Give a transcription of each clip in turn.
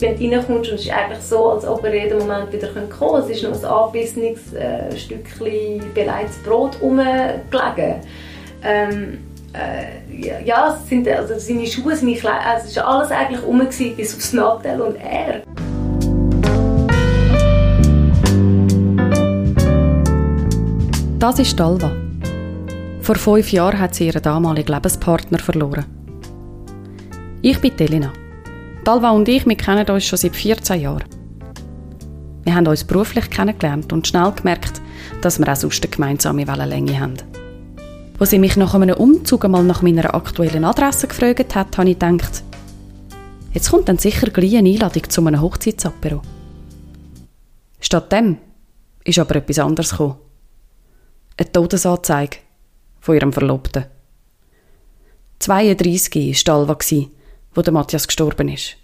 wenn du reinkommst und es ist eigentlich so, als ob er jeden Moment wieder kommen könnte. Es ist noch ein angebissenes äh, Stückchen beleidigtes Brot rumgelegen. Ähm, äh, ja, es sind, also seine Schuhe, seine Kleider, also es war alles eigentlich rum, bis aufs Nattel und er. Das ist Dalva. Vor fünf Jahren hat sie ihren damaligen Lebenspartner verloren. Ich bin Elena. Dalva und ich, wir kennen uns schon seit 14 Jahren. Wir haben uns beruflich kennengelernt und schnell gemerkt, dass wir auch sonst eine gemeinsame Wellenlänge haben. Als sie mich nach einem Umzug einmal nach meiner aktuellen Adresse gefragt hat, habe ich gedacht, jetzt kommt dann sicher gleich eine Einladung zu einem Hochzeitsapero. Statt ist aber etwas anderes gekommen. Eine Todesanzeige von ihrem Verlobten. 32 war Alva, wo der Matthias gestorben ist.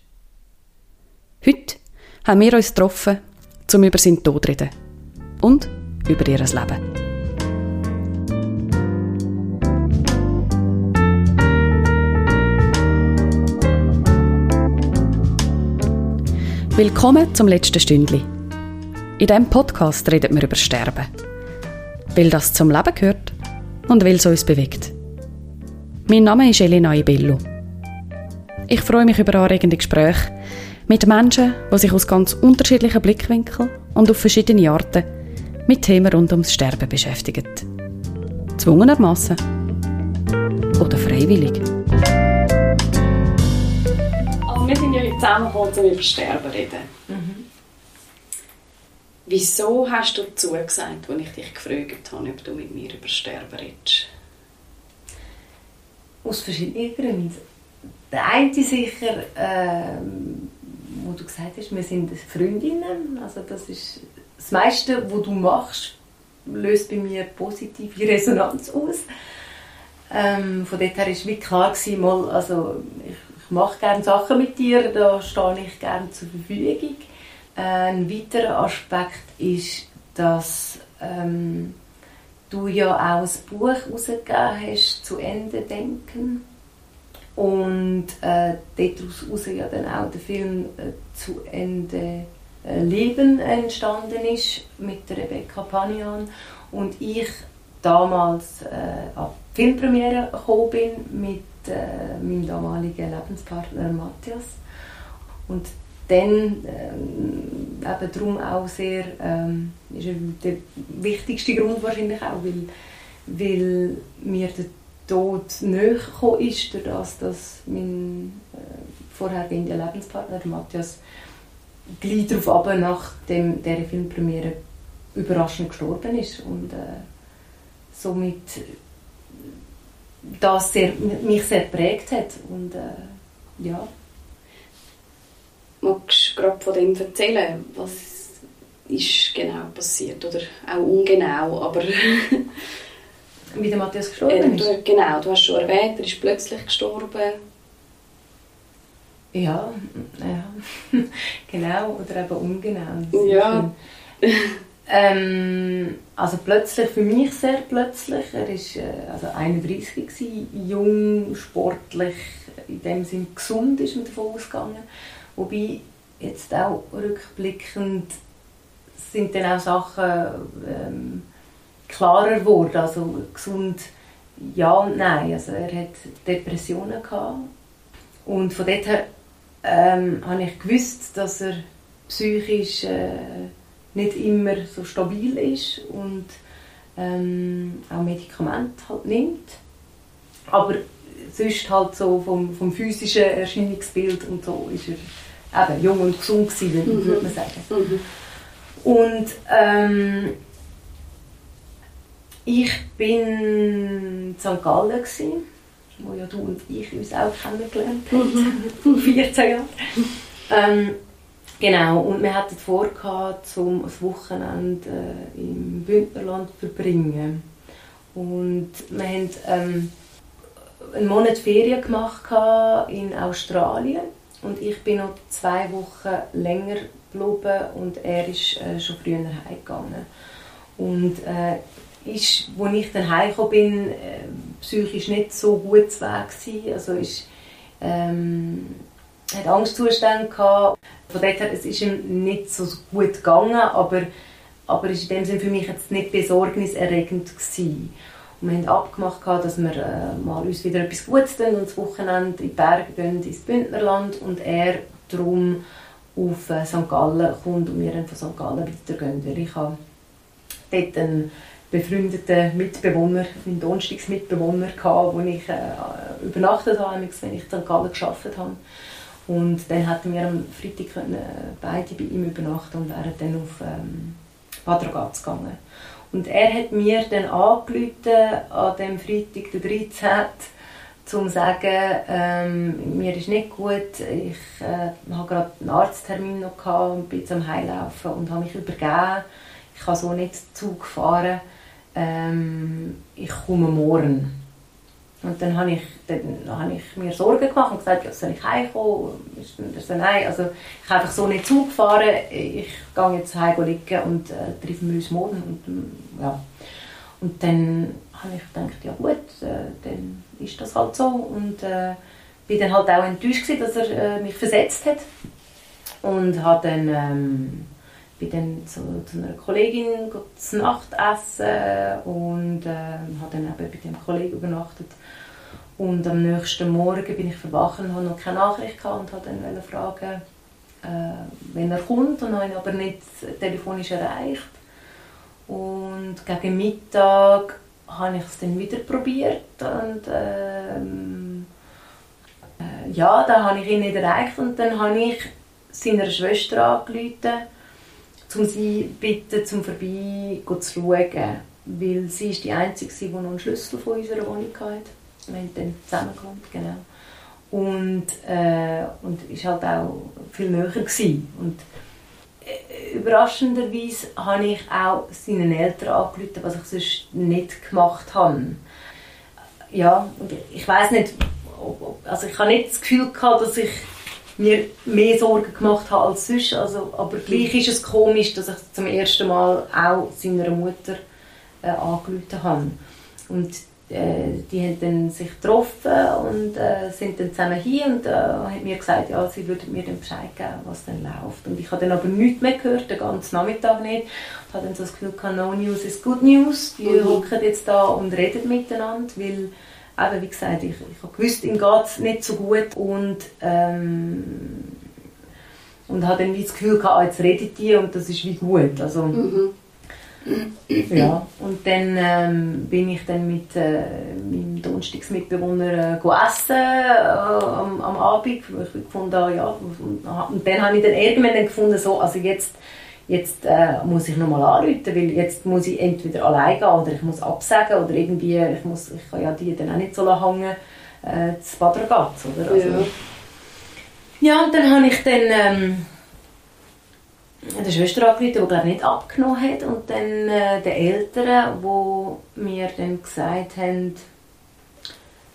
Heute haben wir uns getroffen, um über seinen Tod zu reden. Und über ihr Leben. Willkommen zum letzten Stündli. In diesem Podcast reden wir über Sterben. Weil das zum Leben gehört und weil es uns bewegt. Mein Name ist Elena Ibello. Ich freue mich über anregende Gespräche mit Menschen, die sich aus ganz unterschiedlichen Blickwinkeln und auf verschiedene Arten mit Themen rund ums Sterben beschäftigen. Zwungenermassen oder freiwillig wir sind ja heute zusammengekommen, um über Sterben zu reden. Mhm. Wieso hast du zugesagt, als ich dich gefragt habe, ob du mit mir über Sterben redest? Aus verschiedenen Gründen. Der eine sicher, ähm, wo du gesagt hast, wir sind Freundinnen. Also das ist das meiste, was du machst, löst bei mir positive Resonanz aus. Ähm, von dort her war wie klar, gewesen, mal, also ich ich mache gerne Sachen mit dir, da stehe ich gerne zur Verfügung. Ein weiterer Aspekt ist, dass ähm, du ja auch ein Buch herausgegeben hast, «Zu Ende denken». Und äh, daraus ja dann auch der Film äh, «Zu Ende äh, Leben» entstanden ist mit Rebecca Panian. Und ich damals äh, an die Filmpremiere gekommen bin mit äh, meinem damaligen Lebenspartner Matthias. Und dann ähm, eben darum auch sehr, ähm, ist der wichtigste Grund wahrscheinlich auch, weil, weil mir der Tod näher ist, durch das, dass mein äh, vorhergehender Lebenspartner Matthias gleich darauf ab, nach dem, dieser Filmpremiere überraschend gestorben ist und äh, somit das sehr, mich sehr geprägt hat. Und, äh, ja. Magst du gerade von dem erzählen? Was ist genau passiert? Oder auch ungenau, aber... Wie der Matthias gestorben ist? Äh, genau, du hast schon erwähnt, er ist plötzlich gestorben. Ja, ja. genau, oder eben ungenau. Ja. Ähm, also plötzlich, für mich sehr plötzlich. Er war äh, also 31, gewesen, jung, sportlich, in dem Sinne gesund ist man davon ausgegangen. Wobei jetzt auch rückblickend sind dann auch Sachen ähm, klarer geworden. Also gesund ja und nein. Also er hat Depressionen gehabt. Und von dort her ähm, habe ich gewusst, dass er psychisch äh, nicht immer so stabil ist und ähm, auch Medikamente halt nimmt. Aber sonst halt so vom, vom physischen Erscheinungsbild und so ist er eben jung und gesund gewesen, mhm. würde man sagen. Mhm. Und ähm, ich bin in St. Gallen gewesen, wo ja du und ich uns auch kennengelernt haben, mhm. vor 14 Jahren. Ähm, Genau, und wir hatten vor, zum das Wochenende äh, im Bündnerland zu verbringen. Und wir haben ähm, einen Monat Ferien gemacht in Australien und ich bin noch zwei Wochen länger geblieben und er ist äh, schon früher heimgegangen. Und äh, ist, als ich dann heimgekommen bin, äh, psychisch nicht so gut zu Weg. Also ist, ähm, hat Angstzustände gehabt. Von dort her, es ist ihm nicht so gut gegangen, aber, aber ist in dem Sinne für mich jetzt nicht besorgniserregend gewesen. Und wir haben abgemacht, dass wir äh, mal uns wieder etwas Gutes tun und das Wochenende in die Berge gehen, ins Bündnerland und er darum auf äh, St. Gallen kommt und wir dann von St. Gallen weitergehen. Weil ich habe dort einen befreundeten Mitbewohner, einen Donnerstagsmitbewohner wo ich äh, übernachtet habe, wenn ich in St. Gallen gearbeitet habe. Und dann hatten wir am Freitag können, äh, beide bei ihm übernachten und wären dann auf ähm, Bad Ragaz gegangen. Und er hat mir dann angerufen, an dem Freitag, der 13., um zu sagen, ähm, mir ist nicht gut, ich äh, habe gerade einen Arzttermin noch gehabt und bin am Heilaufen und habe mich übergeben. Ich kann so nicht Zug fahren. Ähm, ich komme morgen. Und dann habe ich, dann habe ich mir Sorgen gemacht und gesagt, ja, soll ich heimkommen? Er so, nein, also ich habe einfach so nicht Zug fahren. Ich gehe jetzt heim liegen und äh, treffen wir uns morgen. Und, ähm, ja. und dann habe ich gedacht, ja gut, äh, dann ist das halt so. Und äh, bin dann halt auch enttäuscht gewesen, dass er äh, mich versetzt hat. Und habe dann... Ähm, bin dann zu, zu einer Kollegin zu Nacht essen und äh, habe dann eben bei dem Kollegen übernachtet. Und am nächsten Morgen bin ich verwacht und habe noch keine Nachricht gehabt und habe dann fragen, äh, wenn er kommt und habe ihn aber nicht telefonisch erreicht. Und gegen Mittag habe ich es dann wieder probiert und ähm, äh, ja, dann habe ich ihn nicht erreicht und dann habe ich seiner Schwester angerufen um sie bitten, zum vorbei zu schauen. Weil sie ist die Einzige, die noch einen Schlüssel von unserer Wohnung hatte. Wir haben dann zusammengekommen, genau. Und, äh, und ist halt auch viel näher gewesen. Und äh, überraschenderweise habe ich auch seinen Eltern angerufen, was ich sonst nicht gemacht habe. Ja, ich weiß nicht, also ich habe nicht das Gefühl gehabt, dass ich mir mehr Sorgen gemacht habe als sonst. Also, aber gleich ist es komisch, dass ich zum ersten Mal auch seiner Mutter äh, angerufen habe. Und äh, die haben dann sich getroffen und äh, sind dann zusammen hier und äh, haben mir gesagt, ja, sie würden mir dann Bescheid geben, was dann läuft. Und ich habe dann aber nichts mehr gehört, den ganzen Nachmittag nicht. Ich habe dann so das Gefühl no news is good news. Die mhm. hocken jetzt da und reden miteinander, weil eben, wie gesagt, ich, ich habe gewusst, ihm geht es nicht so gut und, ähm, und habe dann wie das Gefühl gehabt, ah, jetzt redet die und das ist wie gut. Also, mhm. ja, und dann ähm, bin ich dann mit äh, meinem Donnerstagsmitbewohner äh, essen äh, am, am Abend, ich gefunden habe, ja, und, und dann habe ich dann irgendwann gefunden, so, also jetzt jetzt äh, muss ich nochmal anrufen, weil jetzt muss ich entweder allein gehen oder ich muss absagen oder irgendwie, ich, muss, ich kann ja die dann auch nicht so lange hängen, äh, zu Bad Ragaz, oder? Also, ja. ja, und dann habe ich dann ähm, der Schwester angerufen, die glaube nicht abgenommen hat und dann äh, den Eltern, die mir dann gesagt haben,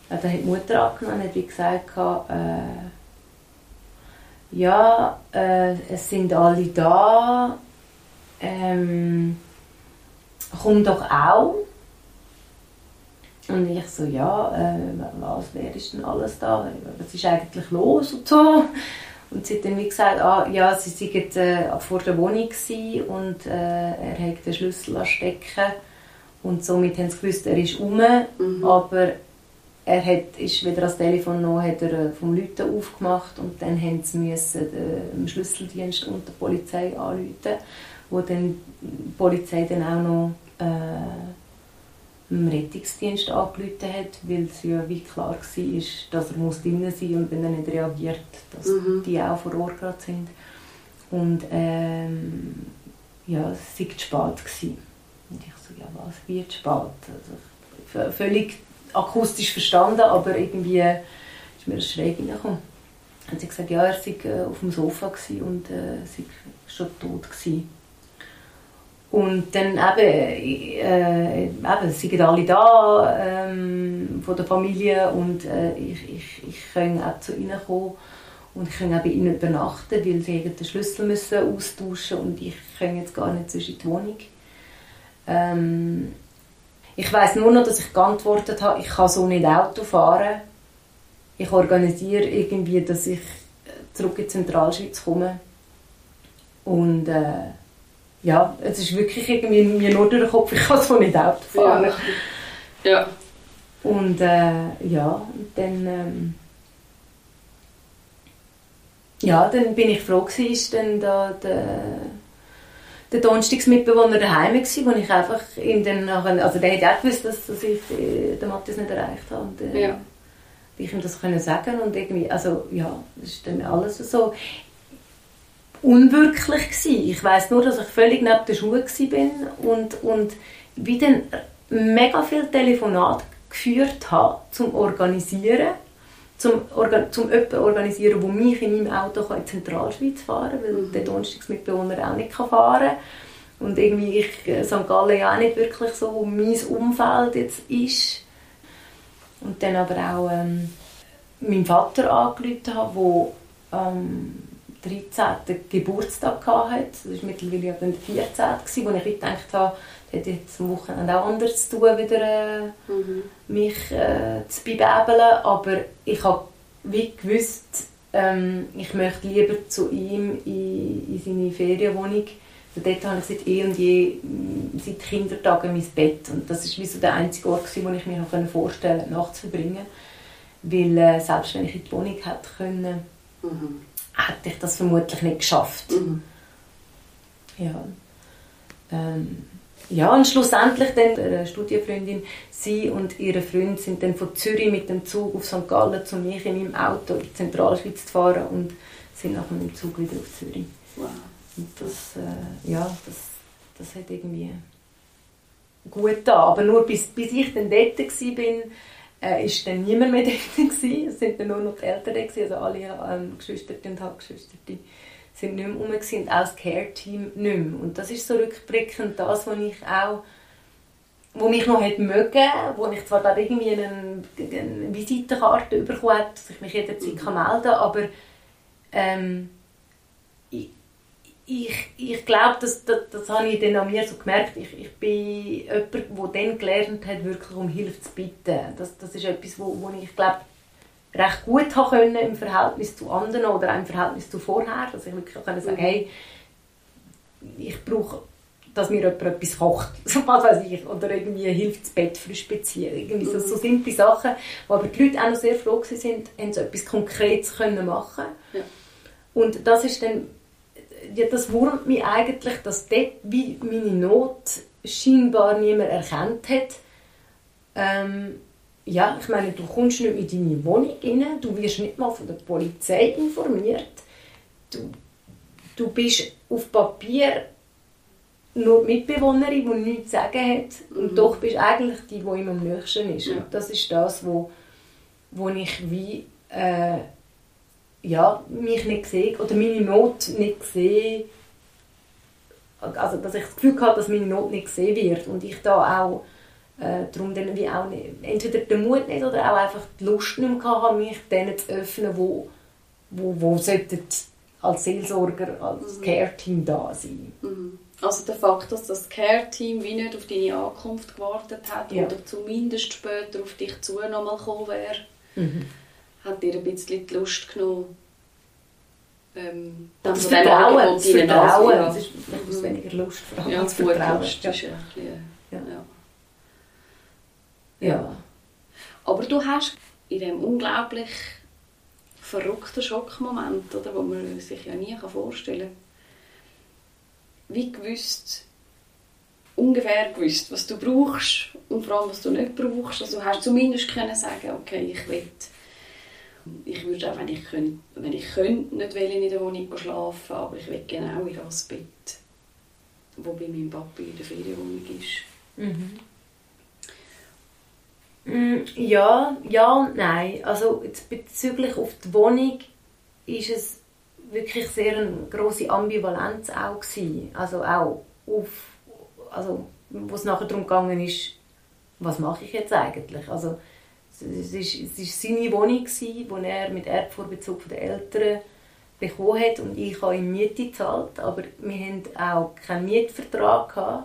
äh, da hat die Mutter angenommen, hat wie gesagt, äh, ja, äh, es sind alle da, ähm, komm doch auch. Und ich so, ja, äh, was, wer ist denn alles da? Was ist eigentlich los und so? Und sie hat dann wie gesagt, ah, ja, sie waren äh, vor der Wohnung und äh, er hat den Schlüssel stecken und somit haben sie gewusst, er ist rum, mhm. aber er hat, ist wieder ans Telefon noch, hat er äh, vom Leuten aufgemacht und dann haben sie müssen den äh, Schlüsseldienst und die Polizei anrufen, wo dann die Polizei dann auch noch äh, dem Rettungsdienst angerufen hat, weil es ja wie klar war, dass er muss drin sein und wenn er nicht reagiert, dass mhm. die auch vor Ort gerade sind. Und ähm, ja, es war zu spät. Gewesen. Und ich so, ja was, wie zu spät? Also, völlig akustisch verstanden, aber irgendwie ist mir das schräg reingekommen. Dann sie gesagt, ja, er sei äh, auf dem Sofa und äh, sei schon tot gewesen. Und dann eben, äh, eben sind alle da ähm, von der Familie und äh, ich, ich, ich kann auch zu ihnen kommen und ich kann auch bei ihnen übernachten, weil sie den Schlüssel müssen austauschen und ich kann jetzt gar nicht zwischen die Wohnung. Ähm, ich weiß nur noch, dass ich geantwortet habe, ich kann so nicht Auto fahren. Ich organisiere irgendwie, dass ich zurück in die Zentralschweiz komme. Und äh, ja, es ist wirklich irgendwie mir nur durch den Kopf, ich kann so nicht Auto fahren. Ja. ja. Und äh, ja, dann, ähm, ja, dann bin ich froh gewesen, ist dann da der, der Donnerstagsmitbewohner daheim war, wo ich einfach ihm dann nachher, also der hat auch gewusst, dass, dass ich äh, den Matthias nicht erreicht habe. Und, äh, ja. Ich ihm das können sagen und irgendwie, also ja, das ist dann alles so unwirklich gewesen. Ich weiß nur, dass ich völlig neben der Schule war und, und wie dann mega viel Telefonat geführt habe zum Organisieren, zum, Organ zum jemanden organisieren, der mich in meinem Auto in die Zentralschweiz fahren kann, weil mhm. der Donnerstagsmitbewohner auch nicht fahren kann. Und irgendwie ich, äh, St. Gallen ja auch nicht wirklich so mein Umfeld jetzt ist. Und dann aber auch ähm, meinen Vater angerufen habe, der ähm, 13. Geburtstag hatte. Das war mittlerweile dann der 14. wo ich gedacht habe, hat jetzt am Wochenende auch anders zu tun, wieder äh, mhm. mich äh, zu bebeln. Aber ich habe wie gewusst, ähm, ich möchte lieber zu ihm in, in seine Ferienwohnung. Also dort habe ich seit eh und je, mm, seit Kindertagen mein Bett. Und das war wie so der einzige Ort, wo ich mir noch vorstellen konnte, Nacht zu verbringen. Weil äh, selbst wenn ich in die Wohnung hätte können, mhm hätte ich das vermutlich nicht geschafft. Mhm. Ja. Ähm, ja, und schlussendlich dann eine Studienfreundin, sie und ihre Freund sind dann von Zürich mit dem Zug auf St. Gallen zu mir in meinem Auto in die Zentralschweiz zu fahren und sind nach dem Zug wieder auf Zürich. Wow. Und das, äh, ja, das, das hat irgendwie gut da. Aber nur bis, bis ich dann dort war, äh, ist dann niemand mehr dort gewesen. Es sind dann nur noch die Eltern gewesen, also alle ähm, Geschwister und Halbgeschwister sind nicht mehr rum und auch das Care-Team nicht mehr. Und das ist so rückblickend das, was ich auch wo mich noch hätte mögen, wo ich zwar da irgendwie eine, eine Visitenkarte bekommen habe, dass ich mich jederzeit mhm. melden kann, aber ähm, ich, ich glaube, das, das, das habe ich dann an mir so gemerkt. Ich, ich bin jemand, der dann gelernt hat, wirklich um Hilfe zu bitten. Das, das ist etwas, wo, wo ich glaube, recht gut haben können im Verhältnis zu anderen oder im Verhältnis zu vorher. Dass ich wirklich können sagen mhm. hey, ich brauche, dass mir jemand etwas kocht. So was weiß ich. Oder irgendwie hilft das Bett frisch beziehen. Irgendwie so, so mhm. simple Sachen, wo aber die Leute auch noch sehr froh waren, haben so etwas Konkretes können machen ja. Und das ist dann ja, das wurmt mich eigentlich, dass dort wie meine Not scheinbar niemand erkannt hat. Ähm, ja, ich meine, du kommst nicht in deine Wohnung rein, du wirst nicht mal von der Polizei informiert. Du, du bist auf Papier nur die Mitbewohnerin, die nichts zu sagen hat. Und mhm. doch bist du eigentlich die, die ihm am nächsten ist. Ja. Und das ist das, wo, wo ich wie... Äh, ja, mich nicht sehe oder meine Not nicht sehe. Also, dass ich das Gefühl habe, dass meine Not nicht gesehen wird und ich da auch äh, darum dann wie auch nicht, entweder den Mut nicht oder auch einfach die Lust nicht mehr hatte, mich denen zu öffnen, wo, wo, wo sollten als Seelsorger, als mhm. Care-Team da sein. Mhm. Also der Fakt, dass das Care-Team wie nicht auf deine Ankunft gewartet hat ja. oder zumindest später auf dich zu nochmal gekommen wäre, mhm hat dir ein bisschen die Lust genommen, ähm, das Vertrauen, das Vertrauen, das ist, das ist weniger Lust, vor allem ja, das Vertrauen. Lust ja. Ist bisschen, ja. Ja. Ja. Aber du hast in diesem unglaublich verrückten Schockmoment, oder, wo man sich ja nie vorstellen kann, wie gewusst, ungefähr gewusst, was du brauchst und vor allem, was du nicht brauchst. Also hast du zumindest können sagen, okay, ich will ich würde auch, wenn ich könnte, wenn ich könnte, nicht in der Wohnung schlafen, aber ich will genau in das Bett, wo bei meinem Papi in der Ferienwohnung ist. Mhm. Mm, ja, ja und nein. Also bezüglich auf die Wohnung ist es wirklich sehr eine große Ambivalenz auch gewesen. Also auch auf, also wo es nachher darum gegangen ist, was mache ich jetzt eigentlich? Also es war es seine Wohnung, die er mit Erbvorbezug der Eltern bekommen hat und ich habe ihm Miete gezahlt, aber wir hatten auch keinen Mietvertrag. Gehabt.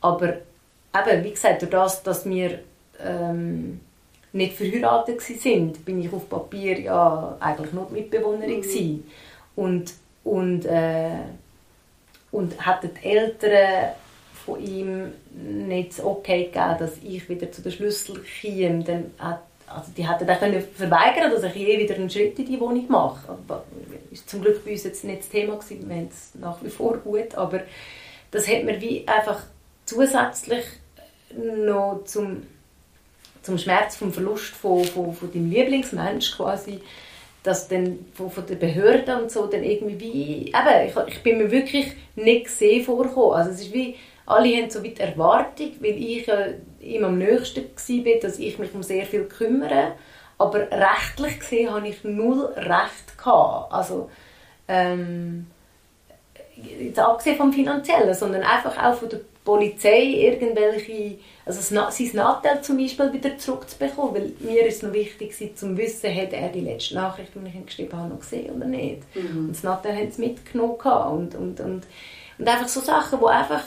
Aber eben, wie gesagt, durch das, dass wir ähm, nicht verheiratet sind, bin ich auf Papier ja eigentlich nur Mitbewohnerin mhm. und und äh, und hätten die Eltern von ihm nicht das Okay gegeben, dass ich wieder zu den Schlüssel käme, dann hat also die hätten dann können verweigern dass ich je wieder einen Schritt in die Wohnung mache. Das ist zum Glück bei uns jetzt nicht das Thema gewesen, wir haben es nach wie vor gut, aber das hat mir wie einfach zusätzlich noch zum, zum Schmerz vom Verlust von, von, von deinem Lieblingsmensch quasi, dass dann von, von der Behörde und so dann irgendwie wie, eben, ich, ich bin mir wirklich nicht gesehen vorgekommen. Also es ist wie, alle haben so weit Erwartung, weil ich äh, ihm am nächsten war, dass ich mich um sehr viel kümmere. Aber rechtlich gesehen hatte ich null Recht. Gehabt. Also, ähm, jetzt abgesehen vom Finanziellen, sondern einfach auch von der Polizei irgendwelche, also sein Nattel zum Beispiel wieder zurückzubekommen, weil mir ist es noch wichtig war, zu wissen, hat er die letzte Nachricht, die ich ihm geschrieben habe, noch gesehen oder nicht. Mhm. Und das Nattel haben sie mitgenommen und, und, und, und einfach so Sachen, wo einfach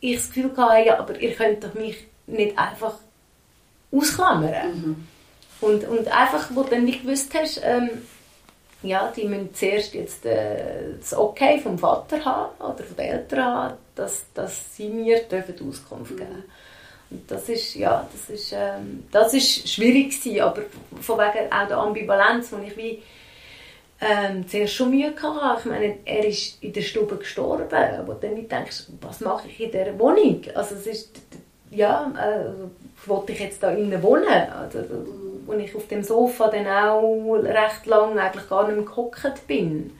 ich das Gefühl hatte, ja, aber ihr könnt doch mich nicht einfach ausklammern. Mhm. Und, und einfach, wo du dann nicht gewusst hast, ähm, ja, die müssen zuerst jetzt äh, das Okay vom Vater haben oder von den Eltern haben, dass, dass sie mir dürfen Auskunft geben mhm. Und das ist, ja, das ist, ähm, das ist schwierig gewesen, aber von wegen auch der Ambivalenz, wo ich wie ähm, zuerst schon Mühe hatte. Ich meine, er ist in der Stube gestorben, wo du dann denkst, was mache ich in dieser Wohnung? Also es ist, ja, äh, wollte ich jetzt da innen wohnen? Also, wo ich auf dem Sofa dann auch recht lang eigentlich gar nicht mehr gehockt bin.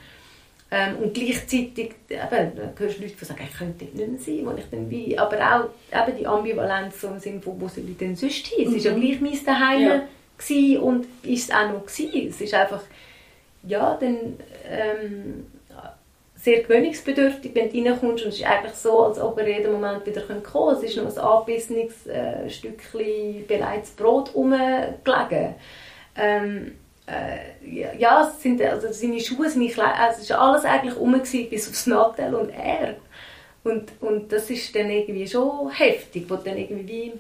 Ähm, und gleichzeitig, eben, hörst du Leute, die sagen, ich könnte nicht mehr sein, wo ich dann wie, aber auch eben die Ambivalenz so im Sinne von, wo soll ich denn sonst hin? Es war ja mhm. gleich mein Daheim ja. und ist es auch noch gewesen. Es ist einfach, ja, dann ähm, sehr gewöhnungsbedürftig, wenn du reinkommst und es ist eigentlich so, als ob er jeden Moment wieder kommen könnte. Es ist noch ein angebissenes äh, Stückchen beleidigtes Brot rumgelegen. Ähm, äh, ja, es sind, also seine Schuhe, seine Kleider, also es war alles eigentlich rum, bis aufs Nattel und er. Und, und das ist dann irgendwie schon heftig, wo dann irgendwie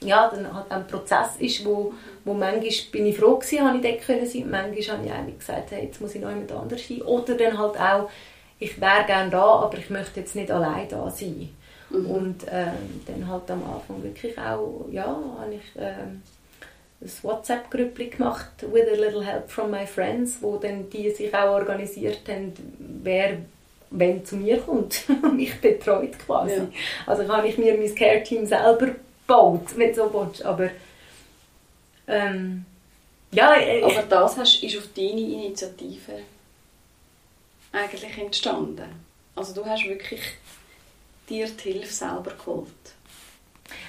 ja, dann halt ein Prozess ist, wo, wo manchmal bin ich froh gewesen, habe ich dort können sein, manchmal habe ich auch gesagt, hey, jetzt muss ich noch jemand anders sein. Oder dann halt auch, ich wäre gerne da, aber ich möchte jetzt nicht allein da sein. Mhm. Und ähm, dann halt am Anfang wirklich auch, ja, habe ich ähm, ein WhatsApp-Grüppli gemacht, with a little help from my friends, wo dann die sich auch organisiert haben, wer wenn zu mir kommt und mich betreut quasi. Ja. Also kann ich mir mein Care-Team selber gebaut, wenn du so willst. Aber ähm, ja, äh, Aber das hast, ist auf deine Initiative eigentlich entstanden. Also du hast wirklich dir die Hilfe selber geholt.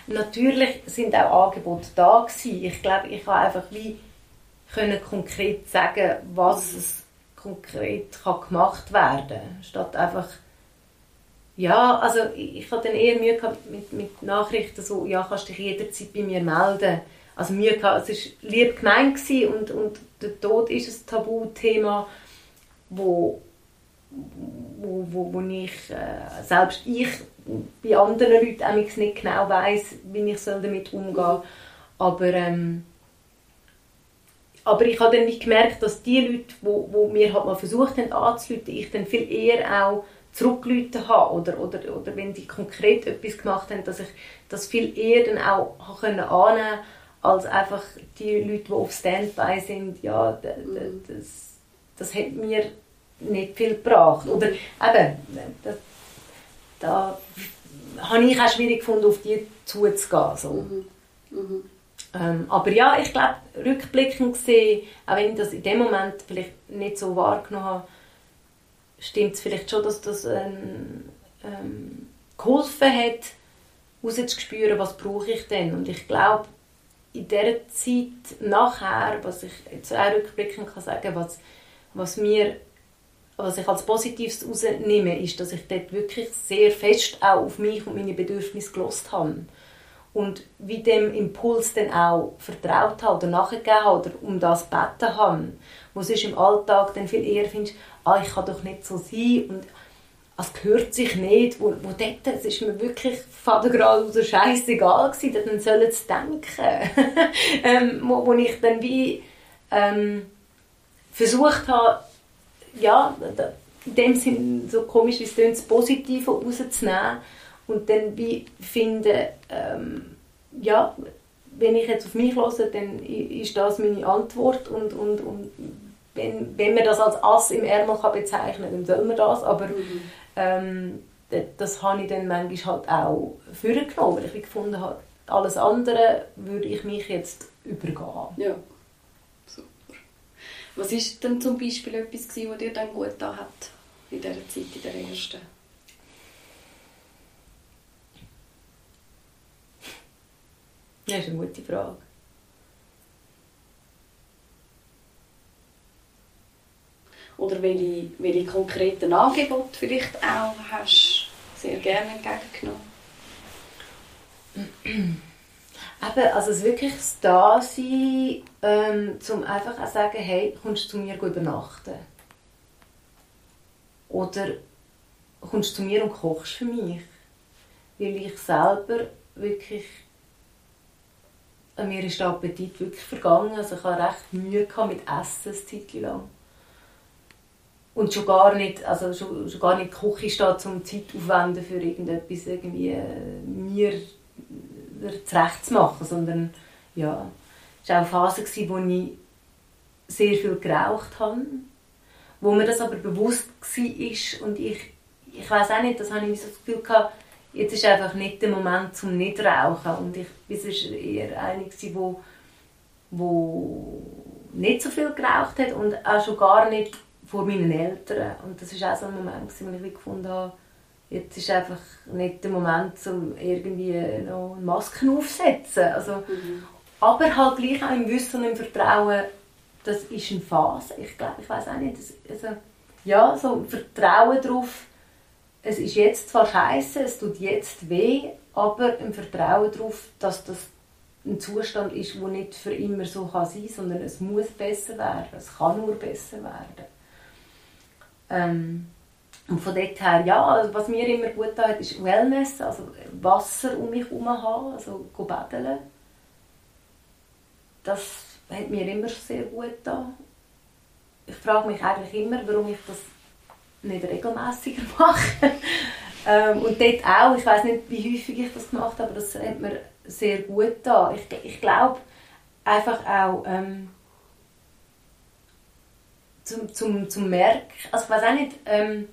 Natürlich sind auch Angebote da gewesen. Ich glaube, ich habe einfach wie können konkret sagen, was es konkret kann gemacht werden kann, statt einfach ja, also ich, hatte dann eher Mühe mit, mit Nachrichten so, ja, kannst dich jederzeit bei mir melden. Also Mühe gehabt, es war lieb gemeint und, und der Tod ist ein Tabuthema, wo, wo, wo, wo ich, äh, selbst ich bei anderen Leuten auch nicht genau weiss, wie ich damit umgehen soll. Aber, ähm, aber ich habe dann gemerkt, dass die Leute, die wo, wo mir halt mal versucht haben anzurufen, ich dann viel eher auch zurückgerufen habe oder, oder, oder wenn die konkret etwas gemacht haben, dass ich das viel eher dann auch können annehmen als einfach die Leute, die auf Standby sind, ja, mhm. das, das hat mir nicht viel gebracht. Oder eben, das, da habe ich auch schwierig gefunden, auf die zuzugehen. So. Mhm. Mhm. Ähm, aber ja, ich glaube, rückblickend gesehen, auch wenn ich das in dem Moment vielleicht nicht so wahrgenommen habe, stimmt es vielleicht schon, dass das ähm, ähm, geholfen hat, rauszuspüren, was brauche ich denn. Und ich glaube, in dieser Zeit nachher, was ich jetzt auch rückblickend kann sagen was, was mir was ich als Positives herausnehme, ist, dass ich dort wirklich sehr fest auch auf mich und meine Bedürfnisse gelost habe. Und wie dem Impuls dann auch vertraut habe oder nachgegeben habe oder um das gebeten habe. Wo sonst im Alltag dann viel eher findest, ah, ich kann doch nicht so sein. Und, es gehört sich nicht, wo, wo dort, das ist mir wirklich fadengrad oder scheißegal gewesen, dass man sollen es denken, ähm, wo, wo ich dann wie ähm, versucht habe, ja, in dem Sinn, so komisch wie es klingt, das Positive rauszunehmen und dann wie finde, ähm, ja, wenn ich jetzt auf mich höre, dann ist das meine Antwort und, und, und wenn, wenn man das als Ass im Ärmel kann bezeichnen kann, dann soll man das, aber mhm. ähm, das, das habe ich dann manchmal halt auch vorgenommen, weil ich gefunden habe, alles andere würde ich mich jetzt übergehen. Ja. Was war denn zum Beispiel etwas, was dir dann gut getan hat in dieser Zeit, in der ersten? Das ist eine gute Frage. Oder welche, welche konkreten Angebote vielleicht auch hast sehr gerne entgegengenommen? Eben, also es wirklich da sein, ähm, um einfach auch sagen, hey, kommst du zu mir übernachten? Oder kommst du zu mir und kochst für mich? Weil ich selber wirklich mir ist der Appetit wirklich vergangen. Also ich hatte recht Mühe mit Essen eine Zeit lang. Und schon gar nicht, also schon, schon gar nicht die Küche steht, um Zeit aufwenden für irgendetwas irgendwie äh, mir zurecht zu machen, sondern ja, es war auch eine Phase, in der ich sehr viel geraucht habe, wo mir das aber bewusst war und ich, ich weiß auch nicht, das habe ich so das Gefühl gehabt, jetzt ist einfach nicht der Moment zum nicht rauchen und ich sonst eher eine, wo, wo nicht so viel geraucht hat und auch schon gar nicht vor meinen Eltern. Und das war auch so ein Moment, wo ich gefunden habe, jetzt ist einfach nicht der Moment, um irgendwie noch Masken aufzusetzen. Also, mhm. Aber halt gleich auch im Wissen und im Vertrauen, das ist eine Phase. Ich glaube, ich weiß auch nicht, das, also, ja, so Vertrauen darauf, es ist jetzt zwar scheiße, es tut jetzt weh, aber im Vertrauen darauf, dass das ein Zustand ist, der nicht für immer so kann sein kann, sondern es muss besser werden, es kann nur besser werden. Ähm, und von dort her, ja, also was mir immer gut tut, ist Wellness, also Wasser um mich herum haben, also baden. Das hat mir immer sehr gut getan. Ich frage mich eigentlich immer, warum ich das nicht regelmäßiger mache. ähm, und dort auch, ich weiß nicht, wie häufig ich das gemacht habe, aber das hat mir sehr gut getan. Ich, ich glaube einfach auch ähm, zum, zum, zum Merken, also ich weiß auch nicht, ähm,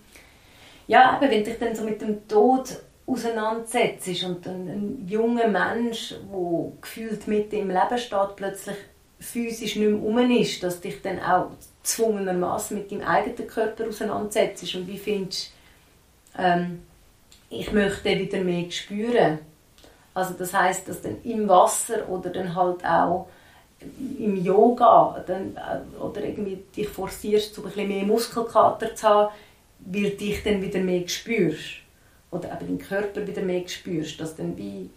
ja, eben, wenn dich dann so mit dem Tod auseinandersetzt und ein, ein junger Mensch, der gefühlt mit im Leben steht, plötzlich physisch nicht mehr um ist, dass dich dann auch gezwungenermaßen mit deinem eigenen Körper auseinandersetzt und wie findest ähm, ich möchte wieder mehr spüren. Also das heißt, dass dann im Wasser oder dann halt auch im Yoga dann, äh, oder irgendwie dich forcierst, so ein bisschen mehr Muskelkater zu haben, weil du dich dann wieder mehr spürst. Oder eben deinen Körper wieder mehr spürst, dass du dann wie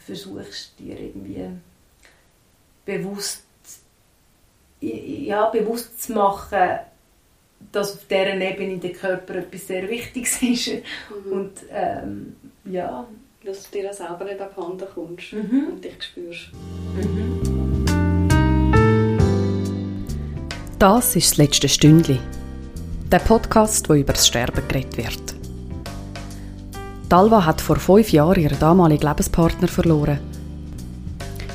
versuchst, dir irgendwie bewusst ja, bewusst zu machen, dass auf dieser Ebene der Körper etwas sehr Wichtiges ist. Mhm. Und ähm, ja. Dass du dir selber nicht abhanden kommst mhm. und dich spürst. Mhm. Das ist das letzte Stündli. Der Podcast, wo über das Sterben geredet wird. Dalva hat vor fünf Jahren ihren damaligen Lebenspartner verloren.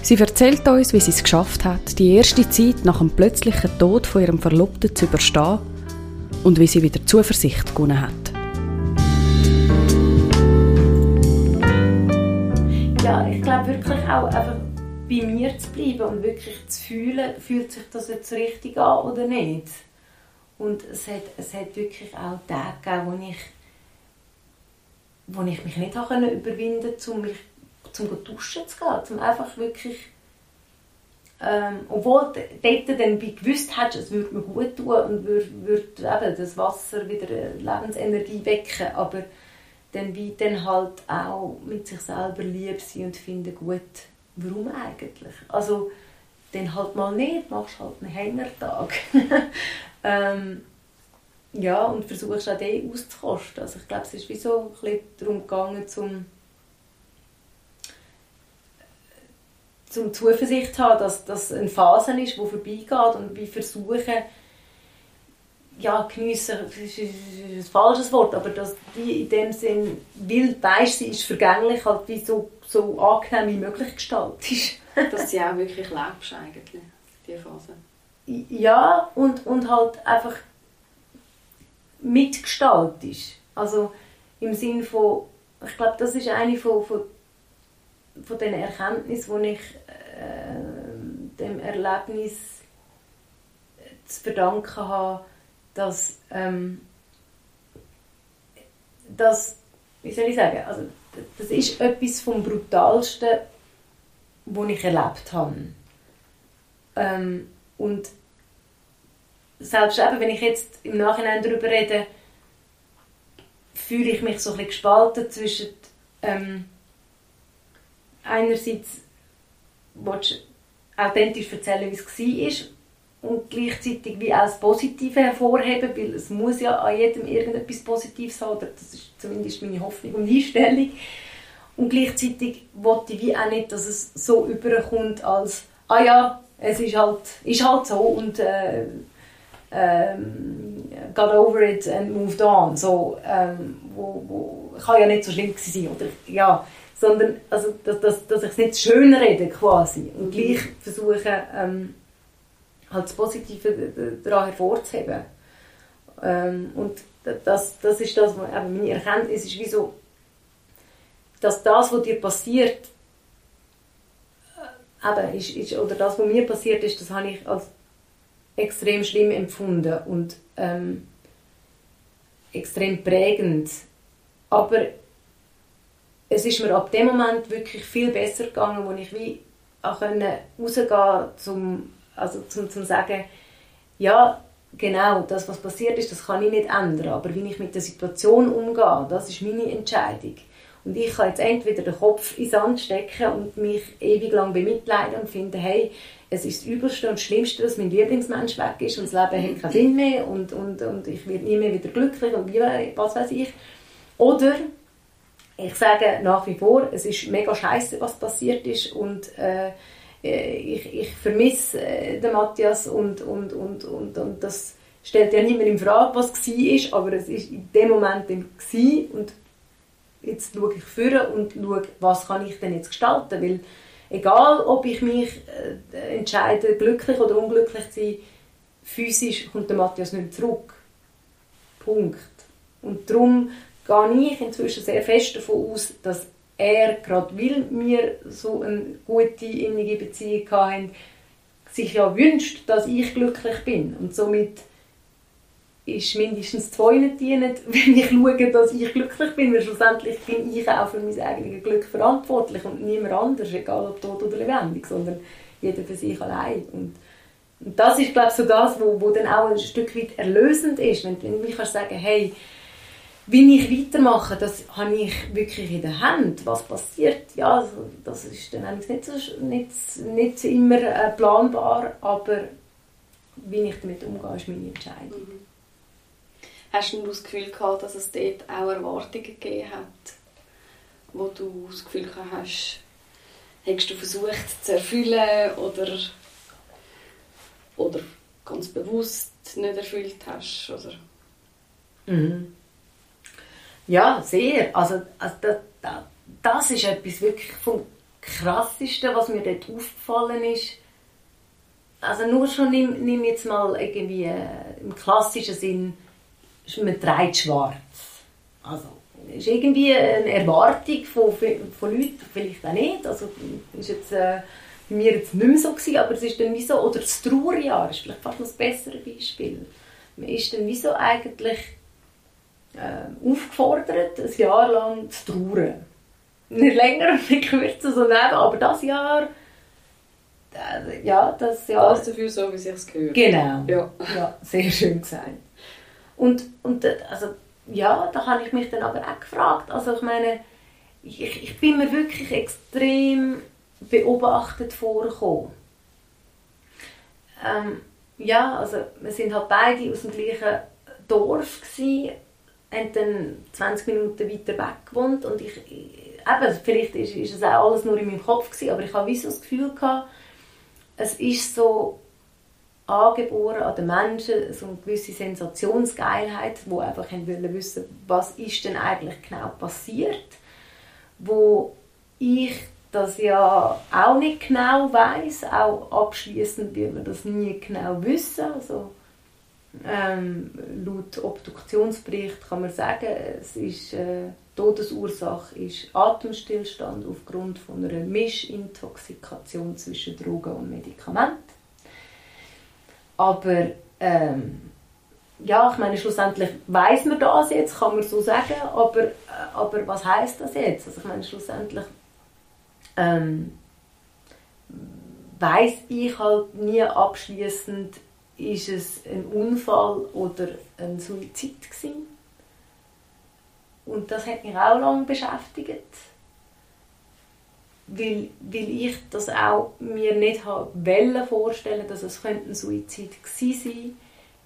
Sie erzählt uns, wie sie es geschafft hat, die erste Zeit nach dem plötzlichen Tod von ihrem Verlobten zu überstehen und wie sie wieder Zuversicht gewonnen hat. Ja, ich glaube wirklich auch einfach bei mir zu bleiben und wirklich zu fühlen, fühlt sich das jetzt richtig an oder nicht. Und es hat, es hat wirklich auch Tage gegeben, wo ich, wo ich mich nicht überwinden konnte, um mich zum duschen zu gehen, zum einfach wirklich ähm, obwohl du dann gewusst hast, es würde mir gut tun und würde, würde das Wasser wieder Lebensenergie wecken, aber dann wie dann halt auch mit sich selber lieb sein und finden, gut, warum eigentlich? Also dann halt mal nicht, machst halt einen Hängertag. ähm, ja, und versuchst auch den auszukosten. Also ich glaube, es ist wie so ein bisschen darum gegangen, zum, zum Zuversicht zu haben, dass das eine Phase ist, die vorbeigeht und wie versuchen, ja, geniessen, das ist ein falsches Wort, aber dass die in dem Sinn, weil weißt, sie ist vergänglich, halt wie so, so angenehm wie möglich gestaltet ist. dass sie auch wirklich lebst eigentlich, diese Phase. Ja, und, und halt einfach mitgestaltest. Also im Sinn von, ich glaube, das ist eine von, von, von den Erkenntnissen, die ich äh, dem Erlebnis zu verdanken habe, dass, ähm, dass wie soll ich sagen, also das ist etwas vom Brutalsten, was ich erlebt habe. Ähm, und selbst eben, wenn ich jetzt im Nachhinein darüber rede, fühle ich mich so ein bisschen gespalten zwischen ähm, einerseits willst du authentisch erzählen, wie es war und gleichzeitig wie auch das Positive hervorheben, weil es muss ja an jedem irgendetwas Positives haben, oder das ist zumindest meine Hoffnung und Einstellung. Und gleichzeitig wollte ich wie auch nicht, dass es so überkommt als «Ah ja, es ist halt, ist halt so und äh, ähm, got over it and moved on», so, ähm, wo, wo, kann ja nicht so schlimm sein, oder ja, sondern also, dass, dass, dass ich es nicht schön rede quasi und gleich versuche ähm, halt das Positive daran hervorzuheben. Ähm, und das, das ist das, was eben meine Erkenntnis ist, wie so, dass das, was dir passiert, äh, eben, ist, ist, oder das, was mir passiert ist, das habe ich als extrem schlimm empfunden und ähm, extrem prägend. Aber es ist mir ab dem Moment wirklich viel besser gegangen, wo ich wie auch rausgehen konnte, zum also zum, zum sagen, ja, genau, das, was passiert ist, das kann ich nicht ändern. Aber wie ich mit der Situation umgehe, das ist meine Entscheidung. Und ich kann jetzt entweder den Kopf in den Sand stecken und mich ewig lang bemitleiden und finden, hey, es ist das Übelste und Schlimmste, dass mein Lieblingsmensch weg ist und das Leben hat keinen Sinn mehr und, und, und ich werde nie mehr wieder glücklich und wie, was weiß ich. Oder ich sage nach wie vor, es ist mega scheiße, was passiert ist und äh, äh, ich, ich vermisse äh, den Matthias und, und, und, und, und das stellt ja niemand in Frage, was war, aber es ist in dem Moment war und jetzt schaue ich vor und schaue, was kann ich denn jetzt gestalten, weil egal, ob ich mich äh, entscheide, glücklich oder unglücklich zu sein, physisch kommt der Matthias nicht zurück. Punkt. Und darum gehe ich inzwischen sehr fest davon aus, dass er, gerade weil wir so eine gute, innige Beziehung hatten, sich ja wünscht, dass ich glücklich bin. Und somit ist mindestens zwei nicht dienend, wenn ich schaue, dass ich glücklich bin, weil schlussendlich bin ich auch für mein eigenes Glück verantwortlich und niemand anders, egal ob tot oder lebendig, sondern jeder für sich allein. Und, und das ist, glaube ich, so das, wo, wo dann auch ein Stück weit erlösend ist, wenn, wenn du kannst sagen, hey, wie ich weitermache, das habe ich wirklich in der Hand. Was passiert, ja, das ist dann nicht, so, nicht, nicht immer äh, planbar, aber wie ich damit umgehe, ist meine Entscheidung. Mhm. Hast du das Gefühl gehabt, dass es dort auch Erwartungen gegeben hat, wo du das Gefühl gehabt hast, hast du versucht zu erfüllen oder, oder ganz bewusst nicht erfüllt hast? Oder? Mhm. Ja, sehr. Also, also das, das ist etwas wirklich vom Krassesten, was mir dort aufgefallen ist. Also nur schon nimm, nimm jetzt mal irgendwie äh, im klassischen Sinn, man trägt schwarz. Also ist irgendwie eine Erwartung von, von Leuten, vielleicht auch nicht. Also ist jetzt äh, bei mir jetzt nicht mehr so gewesen, aber es ist dann wie so, oder das Trauerjahr ist vielleicht fast noch das bessere Beispiel. Man ist dann wie so eigentlich äh, aufgefordert, ein Jahr lang zu trauern. Nicht länger und nicht kürzer, sondern aber das Jahr, äh, ja, das Jahr... Alles dafür so, wie es gehört. Genau, ja. ja, sehr schön gesagt. Und, und also, ja, da habe ich mich dann aber auch gefragt, also ich meine, ich, ich bin mir wirklich extrem beobachtet vorgekommen. Ähm, ja, also wir sind halt beide aus dem gleichen Dorf gewesen, haben dann 20 Minuten weiter weg gewohnt und ich, eben, vielleicht ist, ist es auch alles nur in meinem Kopf gewesen, aber ich habe wie so das Gefühl gehabt, es ist so angeboren an den Menschen, so eine gewisse Sensationsgeilheit, wo einfach wollen wissen, was ist denn eigentlich genau passiert, wo ich das ja auch nicht genau weiß, auch abschließend wird man das nie genau wissen. Also, ähm, laut Obduktionsbericht kann man sagen, es ist äh, Todesursache ist Atemstillstand aufgrund von einer Mischintoxikation zwischen Drogen und Medikamenten. Aber ähm, ja, ich meine, schlussendlich weiß man das jetzt, kann man so sagen, aber, äh, aber was heißt das jetzt? Also ich meine, schlussendlich ähm, weiß ich halt nie abschließend, ist es ein Unfall oder ein Suizid gewesen. Und das hat mich auch lange beschäftigt, weil, weil ich das auch mir nicht wollte vorstellen, dass es ein Suizid gewesen sein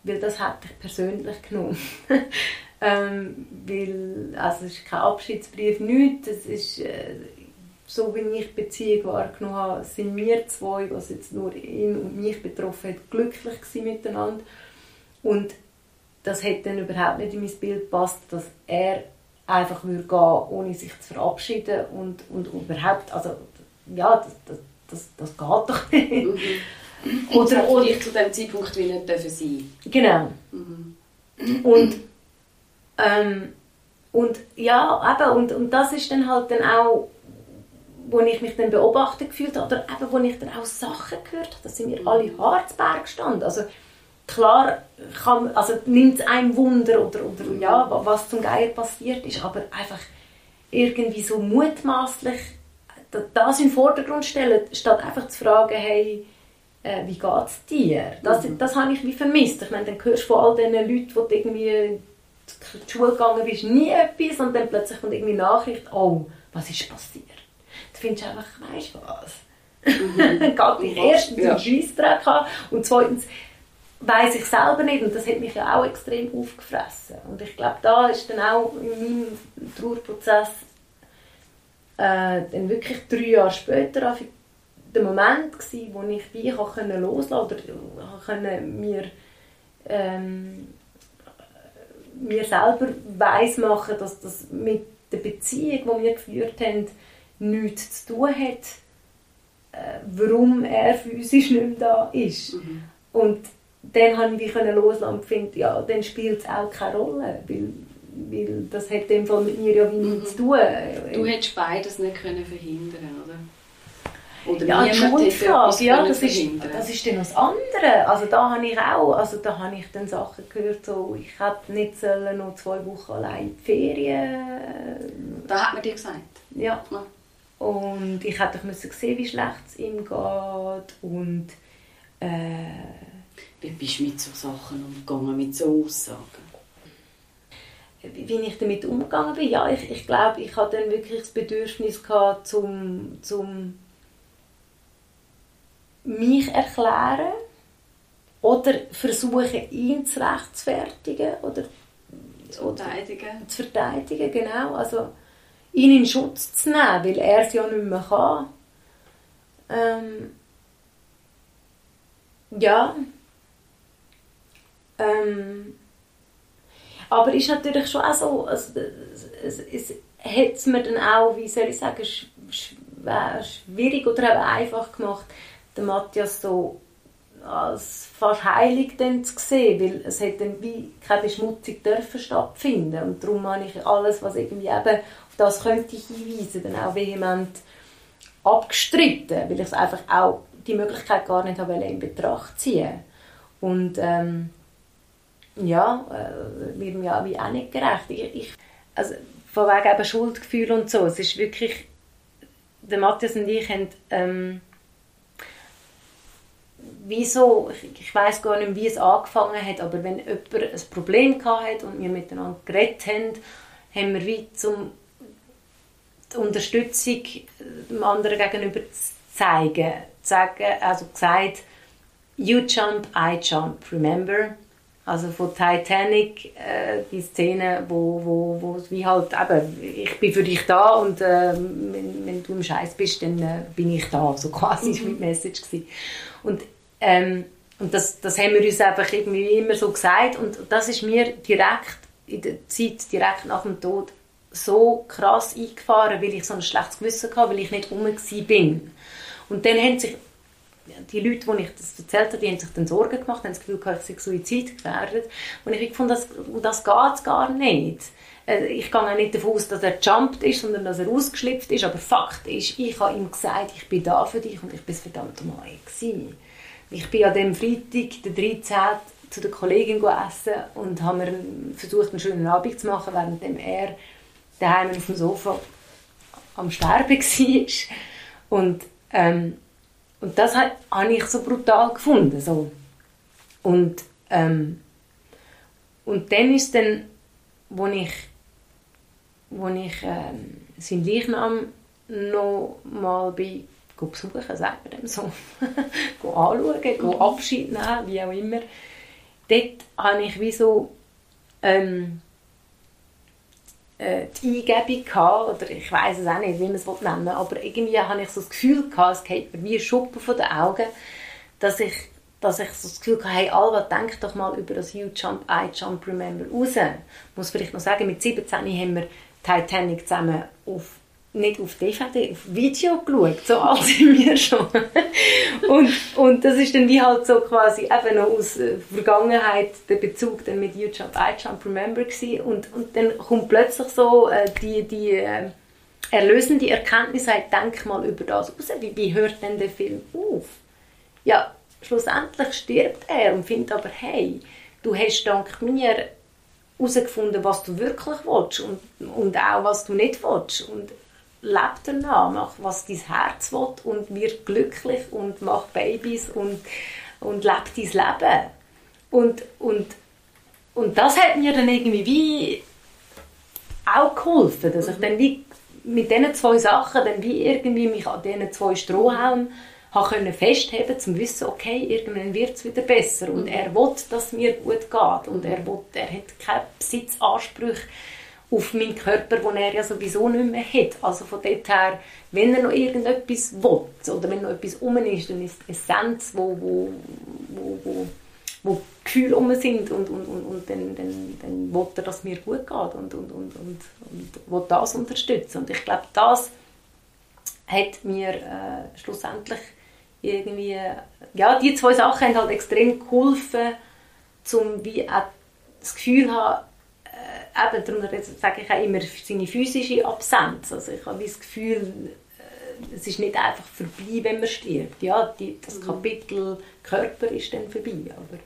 weil das hätte ich persönlich genommen. ähm, weil, also es ist kein Abschiedsbrief, nichts, es ist, äh, so wie ich die Beziehung wahrgenommen habe, sind wir zwei, was jetzt nur ihn und mich betroffen hat, glücklich miteinander. Und das hätte dann überhaupt nicht in mein Bild gepasst, dass er einfach würde gehen, ohne sich zu verabschieden und, und überhaupt, also ja, das, das, das, das geht doch nicht. Mhm. Oder, oder ich zu dem Zeitpunkt wie nicht dürfen sein. Genau. Mhm. Und ähm, und ja, eben, und, und das ist dann halt dann auch wo ich mich dann beobachtet gefühlt habe, oder eben, wo ich dann auch Sachen gehört habe, da sind mir alle Haare zu gestanden. Also klar kann, also nimmt es einem Wunder oder, oder ja, was zum Geier passiert ist, aber einfach irgendwie so mutmaßlich das in den Vordergrund stellen, statt einfach zu fragen, hey, äh, wie geht es dir? Das, mhm. das habe ich wie vermisst. Ich meine, dann hörst du von all diesen Leuten, wo du irgendwie die Schule gegangen bist, nie etwas und dann plötzlich kommt irgendwie Nachricht, oh, was ist passiert? findest einfach, weißt du was? Mhm. Geht dich erstens ja. einen Scheissdreck an und zweitens weiß ich selber nicht und das hat mich ja auch extrem aufgefressen. Und ich glaube, da ist dann auch in meinem Trauerprozess äh, dann wirklich drei Jahre später der Moment gewesen, wo ich wie ich auch loslassen oder können mir ähm, mir selber weiß machen, dass das mit der Beziehung, die wir geführt haben, nichts zu tun hat, äh, warum er physisch nicht mehr da ist. Mhm. Und dann konnte ich loslassen und finde, ja, dann spielt es auch keine Rolle, weil, weil das hat dem Fall mit mir ja wie mhm. nichts zu tun. Du hättest beides nicht können verhindern oder? Oder ja, die Schuldfrage, ja, das ist, das ist dann das andere. Also da habe ich auch, also da habe ich dann Sachen gehört, so, ich hätte nicht sollen noch zwei Wochen allein in die Ferien. Da hat man dir gesagt? Ja. ja. Und ich hätte müssen sehen, wie schlecht es ihm geht. Und, äh, wie bist du mit so Sachen umgegangen, mit so Aussagen? Wie ich damit umgegangen bin? Ja, ich, ich glaube, ich hatte dann wirklich das Bedürfnis gehabt, zum, zum mich erklären oder versuchen, ihn zu rechtfertigen oder zu verteidigen. Zu verteidigen, genau. Also, ihn in Schutz zu nehmen, weil er es ja nicht mehr kann. Ähm, ja. Ähm, aber ist natürlich schon auch so, also, es, es, es mir dann auch, wie soll ich sagen, schwierig oder eben einfach gemacht, den Matthias so als fast heilig dann zu sehen, weil es hat dann wie keine Beschmutzung dürfen stattfinden. Und darum habe ich alles, was irgendwie eben das könnte ich hinweisen, dann auch vehement abgestritten, weil ich es einfach auch die Möglichkeit gar nicht habe in Betracht ziehen. Und ähm, ja, äh, wird mir wie auch nicht gerecht. Ich, ich, also von wegen eben Schuldgefühl und so, es ist wirklich, der Matthias und ich haben ähm, wieso, ich, ich weiß gar nicht, wie es angefangen hat, aber wenn jemand ein Problem hatte und wir miteinander geredet haben, haben wir wie zum die Unterstützung dem anderen gegenüber zu zeigen. Zu sagen, also gesagt, you jump, I jump, remember. Also von Titanic, äh, die Szene, wo, wo, wo wie halt eben, ich bin für dich da und äh, wenn, wenn, du im Scheiß bist, dann äh, bin ich da. So quasi mhm. war meine Message. Gewesen. Und, ähm, und das, das haben wir uns einfach irgendwie immer so gesagt und das ist mir direkt in der Zeit, direkt nach dem Tod, so krass eingefahren, weil ich so ein schlechtes Gewissen hatte, weil ich nicht rum bin. Und dann haben sich die Leute, die ich das erzählt habe, die haben sich dann Sorgen gemacht, haben das Gefühl gehabt, ich sei suizidgefährdet. Und ich fand, das, das geht gar nicht. Äh, ich gehe auch nicht davon aus, dass er jumpt ist, sondern dass er ausgeschlüpft ist. Aber Fakt ist, ich habe ihm gesagt, ich bin da für dich und ich bin verdammt nochmal gewesen. Ich bin an dem Freitag, der 13. zu der Kollegin essen und haben versucht, einen schönen Abend zu machen, während er daheim auf dem Sofa am Sterben war. Und ähm, und das habe ich so brutal gefunden. So. Und, ähm, und dann ist dann, wo ich, wo ich ähm, seinen Leichnam noch mal bei besuchen, sagt man dem so, anschauen, mhm. Abschied nehmen, wie auch immer, dort habe ich wie so ähm, äh, die Eingebung gehabt, oder ich weiß es auch nicht, wie man es nennen will, aber irgendwie habe ich so das Gefühl es geht mir wie ein Schuppen von den Augen, dass ich, dass ich so das Gefühl hatte, hey Alva, denk doch mal über das You Jump, I Jump, Remember raus. Ich muss vielleicht noch sagen, mit 17 haben wir Titanic zusammen auf nicht auf DVD, auf Video geschaut, so alt sind wir schon. und, und das ist dann wie halt so quasi eben noch aus der Vergangenheit der Bezug dann mit You Jump, I Jump, Remember gewesen. Und, und dann kommt plötzlich so äh, die, die äh, erlösende Erkenntnis, halt, denk mal über das raus, wie, wie hört denn der Film auf? Ja, schlussendlich stirbt er und findet aber, hey, du hast dank mir herausgefunden, was du wirklich willst und, und auch, was du nicht willst. Und lebe danach, mach, was dein Herz will und wird glücklich und mach Babys und, und lebe dein Leben. Und, und, und das hat mir dann irgendwie wie auch geholfen, dass ich dann wie mit diesen zwei Sachen dann wie irgendwie mich an diesen zwei Strohhalmen habe festheben zum wissen, okay, irgendwann wird es wieder besser. Und mhm. er will, dass mir gut geht. Und er, will, er hat keine Besitzansprüche auf meinen Körper, den er ja sowieso nicht mehr hat. Also von dort her, wenn er noch irgendetwas will oder wenn noch etwas um ist, dann ist die Essenz, wo, wo, wo, wo, wo Gefühle um sind und, und, und, und dann, dann, dann will er, dass es mir gut geht und, und, und, und, und will das unterstützen. Und ich glaube, das hat mir äh, schlussendlich irgendwie, ja, die zwei Sachen haben halt extrem geholfen, um wie auch das Gefühl zu haben, eben, darum sage ich auch immer seine physische Absenz. Also ich habe das Gefühl, äh, es ist nicht einfach vorbei, wenn man stirbt. Ja, die, das mhm. Kapitel Körper ist dann vorbei, aber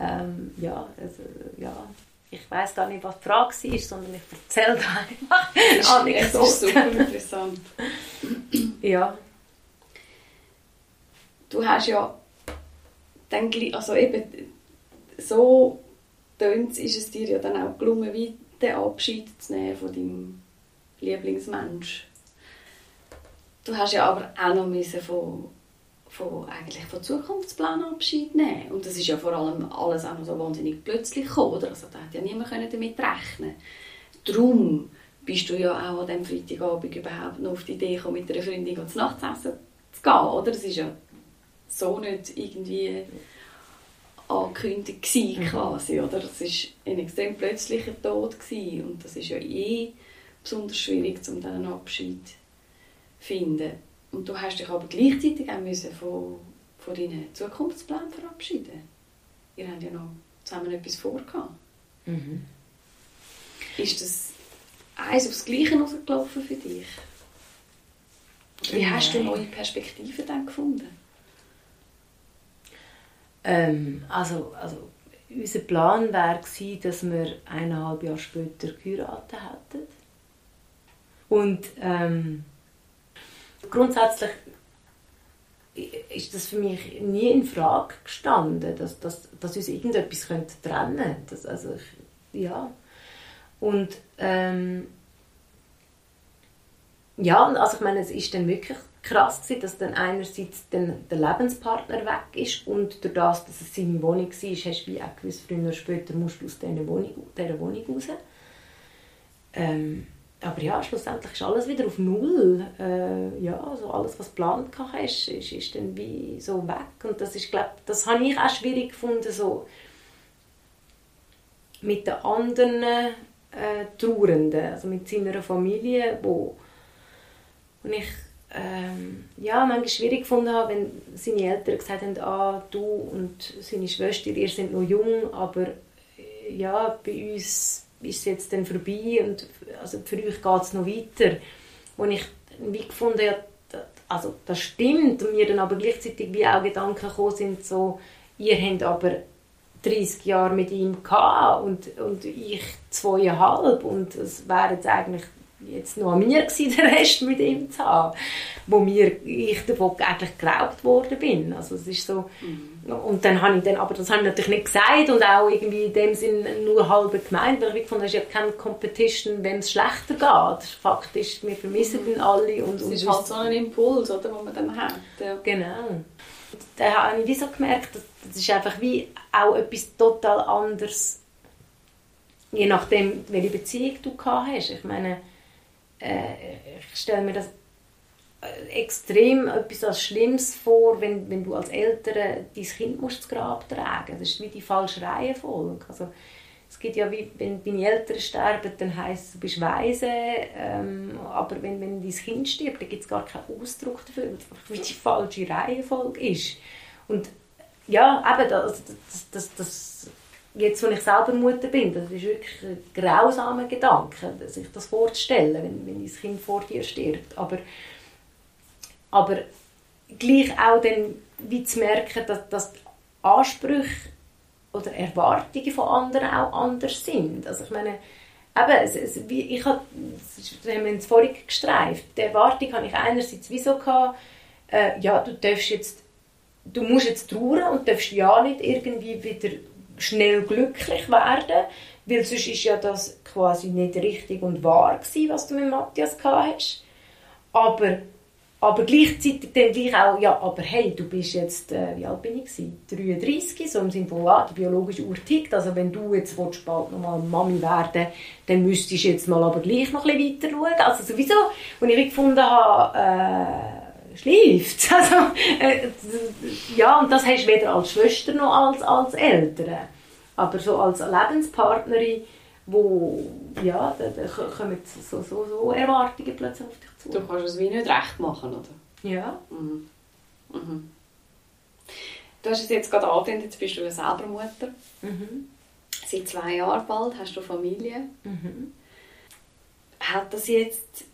ähm, ja, also, ja, ich weiß gar nicht, was die Frage war, sondern ich erzähle da einfach Anekdoten. Das ist super interessant. ja. Du hast ja dann, also eben so tönt ist es dir ja dann auch gelungen, wie den Abschied zu nehmen von deinem Lieblingsmensch. Du hast ja aber auch noch müssen von, von, eigentlich von Zukunftsplänen Abschied nehmen. Und das ist ja vor allem alles auch noch so wahnsinnig plötzlich gekommen, oder? Also da hat ja niemand damit rechnen Darum bist du ja auch an diesem Freitagabend überhaupt noch auf die Idee gekommen, mit einer Freundin zu Nachtsessen zu gehen, oder? Das ist ja so nicht irgendwie angekündigt gewesen, mhm. quasi, oder? Das war ein extrem plötzlicher Tod gewesen. und das ist ja eh besonders schwierig, um diesen Abschied zu finden. Und du hast dich aber gleichzeitig auch müssen von, von deinen Zukunftsplänen verabschieden. Ihr habt ja noch zusammen etwas vor. Mhm. Ist das eins aufs Gleiche rausgelaufen für dich? Wie hast du neue Perspektiven dann gefunden? Ähm, also, also unser Plan war dass wir eineinhalb Jahre später geheiratet hätten. Und ähm, grundsätzlich ist das für mich nie in Frage gestanden, dass, dass, dass uns irgendetwas könnte trennen könnte. Also ja. Und ähm, ja, also ich meine, es ist dann wirklich krass gewesen, dass dann einerseits dann der Lebenspartner weg ist und durch das, dass es seine Wohnung war, hast du wie auch gewusst, früher oder später musst du aus dieser Wohnung, dieser Wohnung raus. Ähm, aber ja, schlussendlich ist alles wieder auf Null. Äh, ja, also alles, was geplant hast, ist, ist dann wie so weg. Und das ist, glaub, das habe ich auch schwierig gefunden, so mit den anderen äh, Trauernden, also mit seiner Familie, wo, wo ich ähm, ja, manchmal schwierig gefunden habe, wenn seine Eltern gesagt haben, ah, du und seine Schwester, ihr seid noch jung, aber äh, ja, bei uns ist es jetzt dann vorbei und also für euch geht es noch weiter. Und ich wie gefunden habe, also das stimmt und mir dann aber gleichzeitig wie auch Gedanken gekommen sind, so, ihr habt aber 30 Jahre mit ihm gehabt und, und ich zweieinhalb und es wäre jetzt eigentlich jetzt noch an mir gewesen, den Rest mit ihm zu haben, wo mir, ich davon eigentlich geraubt worden bin. Also es ist so, mhm. und dann habe ich dann, aber das habe ich natürlich nicht gesagt und auch irgendwie in dem Sinn nur halb gemeint, weil ich fand, es ist ja keine Competition, wenn es schlechter geht. Faktisch, wir vermissen mhm. alle. Und, es ist halt so ein Impuls, oder, den man dann hat. Ja. Genau. Und da habe ich wie so gemerkt, das ist einfach wie auch etwas total anderes, je nachdem, welche Beziehung du gehabt hast. Ich meine, äh, ich stelle mir das äh, extrem etwas als Schlimmes vor, wenn, wenn du als Eltern dein Kind musst ins Grab tragen Das ist wie die falsche Reihenfolge. Also, es gibt ja, wie, wenn deine Eltern sterben, dann heisst es, du bist weise, ähm, aber wenn, wenn dein Kind stirbt, dann gibt es gar keinen Ausdruck dafür, wie die falsche Reihenfolge ist. Und ja, eben, das, das, das, das jetzt, wenn ich selber Mutter bin, das ist wirklich ein grausamer Gedanke, sich das vorzustellen, wenn, wenn dein Kind vor dir stirbt. Aber, aber gleich auch dann, wie zu merken, dass, dass Ansprüche oder Erwartungen von anderen auch anders sind. Also ich meine, eben, es, es, wie, ich habe, das haben wir uns vorhin gestreift, die Erwartung habe ich einerseits wieso gehabt, äh, ja, du darfst jetzt, du musst jetzt trauern und darfst ja nicht irgendwie wieder schnell glücklich werden, weil sonst ist ja das quasi nicht richtig und wahr gewesen, was du mit Matthias gehabt hast. Aber, aber gleichzeitig dann gleich auch, ja, aber hey, du bist jetzt, äh, wie alt bin ich gewesen? 33, so im Sinne von, ah, die biologische Uhr tickt, also wenn du jetzt willst, bald nochmal Mami werden dann müsstest du jetzt mal aber gleich noch ein bisschen weiter schauen. Also sowieso, als ich gefunden habe, äh, schläft. Also, äh, ja, und das hast du weder als Schwester noch als, als Eltern. Aber so als Lebenspartnerin, wo, ja, da, da kommen so, so, so Erwartungen plötzlich auf dich zu. Du kannst es wie nicht recht machen, oder? Ja. Mhm. Mhm. Du hast es jetzt gerade angewendet, jetzt bist du ja selber Mutter. Mhm. Seit zwei Jahren bald hast du Familie. Mhm. Hat das jetzt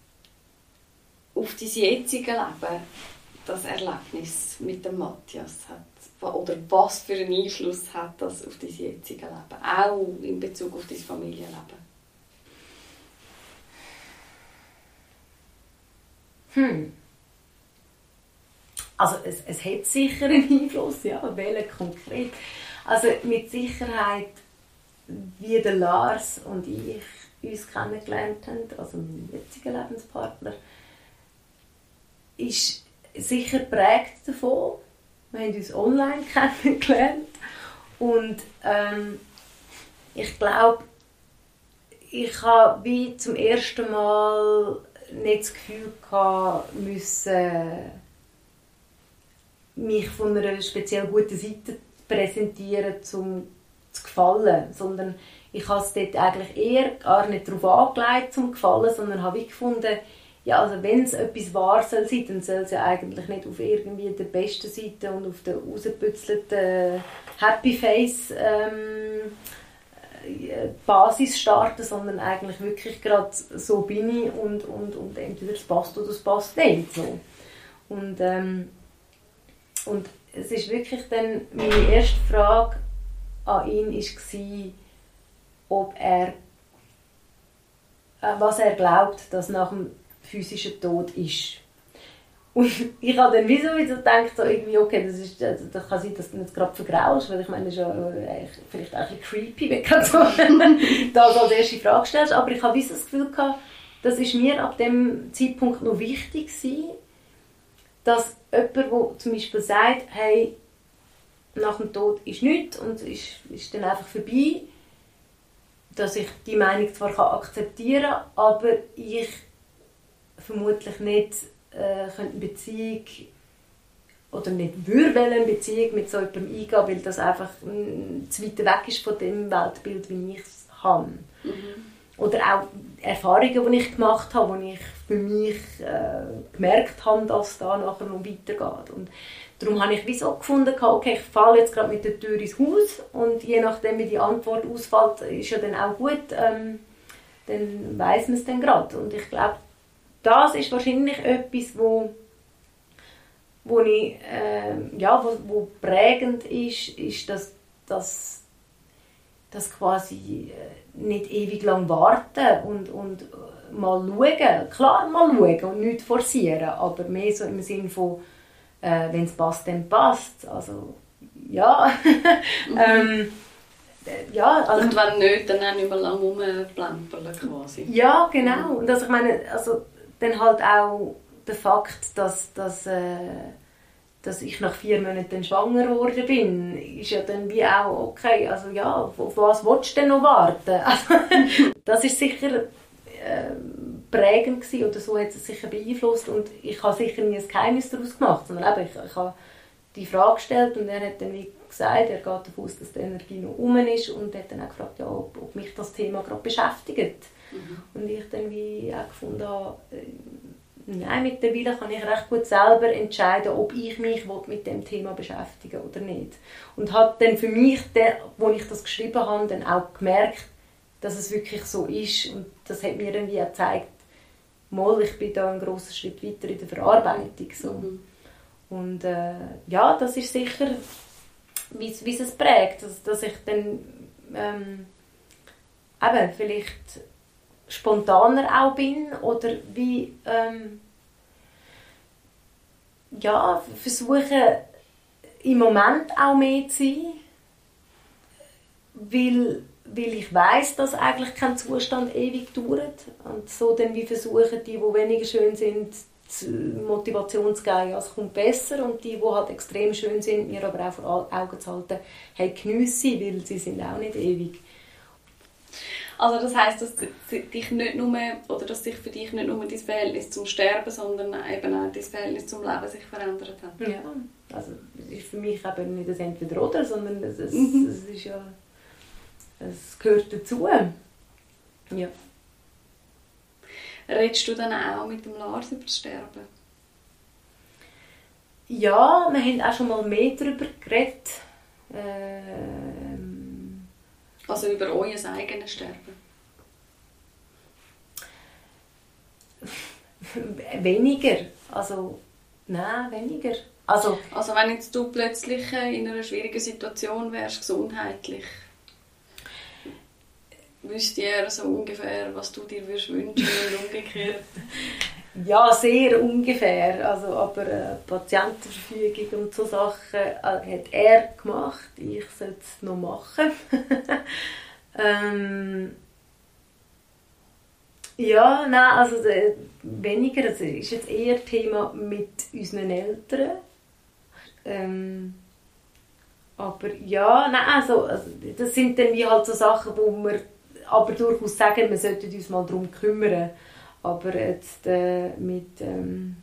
auf dein jetzige Leben, das Erlebnis mit dem Matthias, hat, oder was für einen Einfluss hat das auf dein jetzige Leben, auch in Bezug auf dein Familienleben? Hm. Also es, es hat sicher einen Einfluss, ja, welchen konkret. Also mit Sicherheit, wie der Lars und ich uns kennengelernt haben, also mein jetziger Lebenspartner, ist sicher prägt davon. Wir haben uns online kennengelernt und ähm, ich glaube, ich habe wie zum ersten Mal nicht das Gefühl gehabt, müssen mich von einer speziell guten Seite präsentieren, um zu gefallen, sondern ich habe es dort eigentlich eher gar nicht darauf angelegt, zum gefallen, sondern habe ich gefunden, ja, also wenn es etwas wahr soll sein, dann soll es ja eigentlich nicht auf irgendwie der besten Seite und auf der rausgepützelten Happy Face ähm, äh, Basis starten, sondern eigentlich wirklich gerade so bin ich und, und, und entweder es passt oder es passt nicht. So. Und, ähm, und es ist wirklich dann, meine erste Frage an ihn war, ob er, äh, was er glaubt, dass nach dem physischen Tod ist. Und ich habe dann wieso wieder gedacht, so irgendwie, okay, das, ist, also, das kann sein, dass du jetzt gerade vergraust, weil ich meine, das ist ja äh, vielleicht auch ein bisschen creepy, wenn du so das als erste Frage stellst, aber ich habe das Gefühl gehabt, das ist mir ab dem Zeitpunkt noch wichtig gewesen, dass jemand, der zum Beispiel sagt, hey, nach dem Tod ist nichts und ist, ist dann einfach vorbei, dass ich die Meinung zwar akzeptieren kann, aber ich vermutlich nicht äh, eine Beziehung oder nicht würde eine Beziehung mit so jemandem eingehen, weil das einfach mh, zu weit weg ist von dem Weltbild, wie ich es habe. Mhm. Oder auch Erfahrungen, die ich gemacht habe, wo ich für mich äh, gemerkt habe, dass es da nachher noch weitergeht. Und darum habe ich wie so gefunden, okay, ich falle jetzt gerade mit der Tür ins Haus und je nachdem, wie die Antwort ausfällt, ist ja dann auch gut, ähm, dann weiß man es dann gerade. Und ich glaube, das ist wahrscheinlich etwas, wo wo ich, äh, ja, wo, wo prägend ist, ist, dass, dass, dass quasi äh, nicht ewig lang warten und, und äh, mal schauen. Klar, mal schauen und nicht forcieren, aber mehr so im Sinne von, äh, wenn es passt, dann passt Also, ja. Mhm. ähm, ja, also, und wenn nicht, dann auch nicht mehr lange rumplempern quasi. Ja, genau. Und also ich meine, also, dann halt auch der Fakt, dass, dass, äh, dass ich nach vier Monaten schwanger geworden bin, ist ja dann wie auch okay, also ja, auf was willst du denn noch warten? Also, das ist sicher äh, prägend gewesen, oder so hat es sicher beeinflusst und ich habe sicher nie ein Geheimnis daraus gemacht, sondern eben, ich, ich habe die Frage gestellt und er hat dann wie gesagt, er geht davon aus, dass die Energie noch um ist und hat dann auch gefragt, ja, ob, ob mich das Thema gerade beschäftigt. Mhm. Und ich dann wie auch gefunden habe, äh, nein, mittlerweile kann ich recht gut selber entscheiden, ob ich mich mit dem Thema beschäftigen oder nicht. Und habe dann für mich, als ich das geschrieben habe, dann auch gemerkt, dass es wirklich so ist. Und das hat mir dann wie auch gezeigt, mal, ich bin da einen grossen Schritt weiter in der Verarbeitung. So. Mhm. Und äh, ja, das ist sicher, wie, wie es prägt, dass, dass ich dann ähm, eben vielleicht spontaner auch bin oder wie ähm, ja, versuche im Moment auch mehr zu sein, weil, weil ich weiß, dass eigentlich kein Zustand ewig dauert und so dann wie versuchen die, die weniger schön sind, Motivation zu geben, ja, es kommt besser und die, die halt extrem schön sind, mir aber auch vor Augen zu halten, hey, geniesse weil sie sind auch nicht ewig. Also das heißt, dass dich nicht nur oder dass sich für dich nicht nur dein Verhältnis zum Sterben, sondern eben auch dein Verhältnis zum Leben sich verändert hat. Ja, also es ist für mich eben nicht das Entweder oder, sondern es, es, mhm. es ist ja es gehört dazu. Ja. Redest du dann auch mit dem Lars über das Sterben? Ja, wir haben auch schon mal mehr darüber geredet. Ähm, also über euer eigenes Sterben? weniger. Also, nein, weniger. Also, also wenn jetzt du plötzlich in einer schwierigen Situation wärst, gesundheitlich, wüsste er so ungefähr, was du dir würdest wünschen und umgekehrt? Ja, sehr ungefähr. Also, aber äh, Patientenverfügung und so Sachen äh, hat er gemacht. Ich sollte es noch machen. ähm, ja, nein, also äh, weniger. Es ist jetzt eher Thema mit unseren Eltern. Ähm, aber ja, nein, also, also, das sind dann wie halt so Sachen, wo wir aber durchaus sagen, wir sollten uns mal darum kümmern. Aber jetzt äh, mit ähm,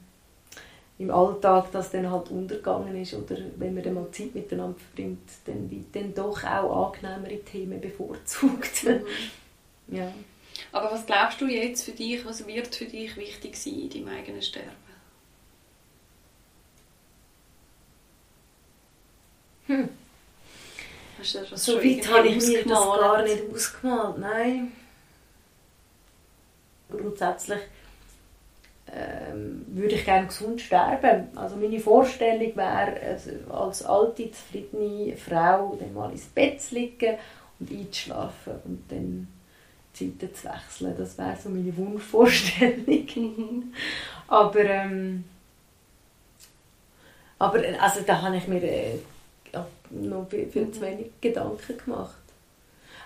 im Alltag, dass dann halt untergegangen ist oder wenn man dann mal Zeit miteinander verbringt, dann wird dann doch auch angenehmere Themen bevorzugt. Mhm. ja. Aber was glaubst du jetzt für dich, was wird für dich wichtig sein in deinem eigenen Sterben? Hm. Hast du das so weit habe ich mir das gar nicht ausgemalt, nein. Grundsätzlich ähm, würde ich gerne gesund sterben. Also meine Vorstellung wäre, also als alte, zufriedene Frau dann mal ins Bett zu liegen und einzuschlafen und dann Zeiten zu wechseln. Das wäre so meine Wunschvorstellung. aber ähm, aber also da habe ich mir äh, noch viel, viel zu wenig Gedanken gemacht.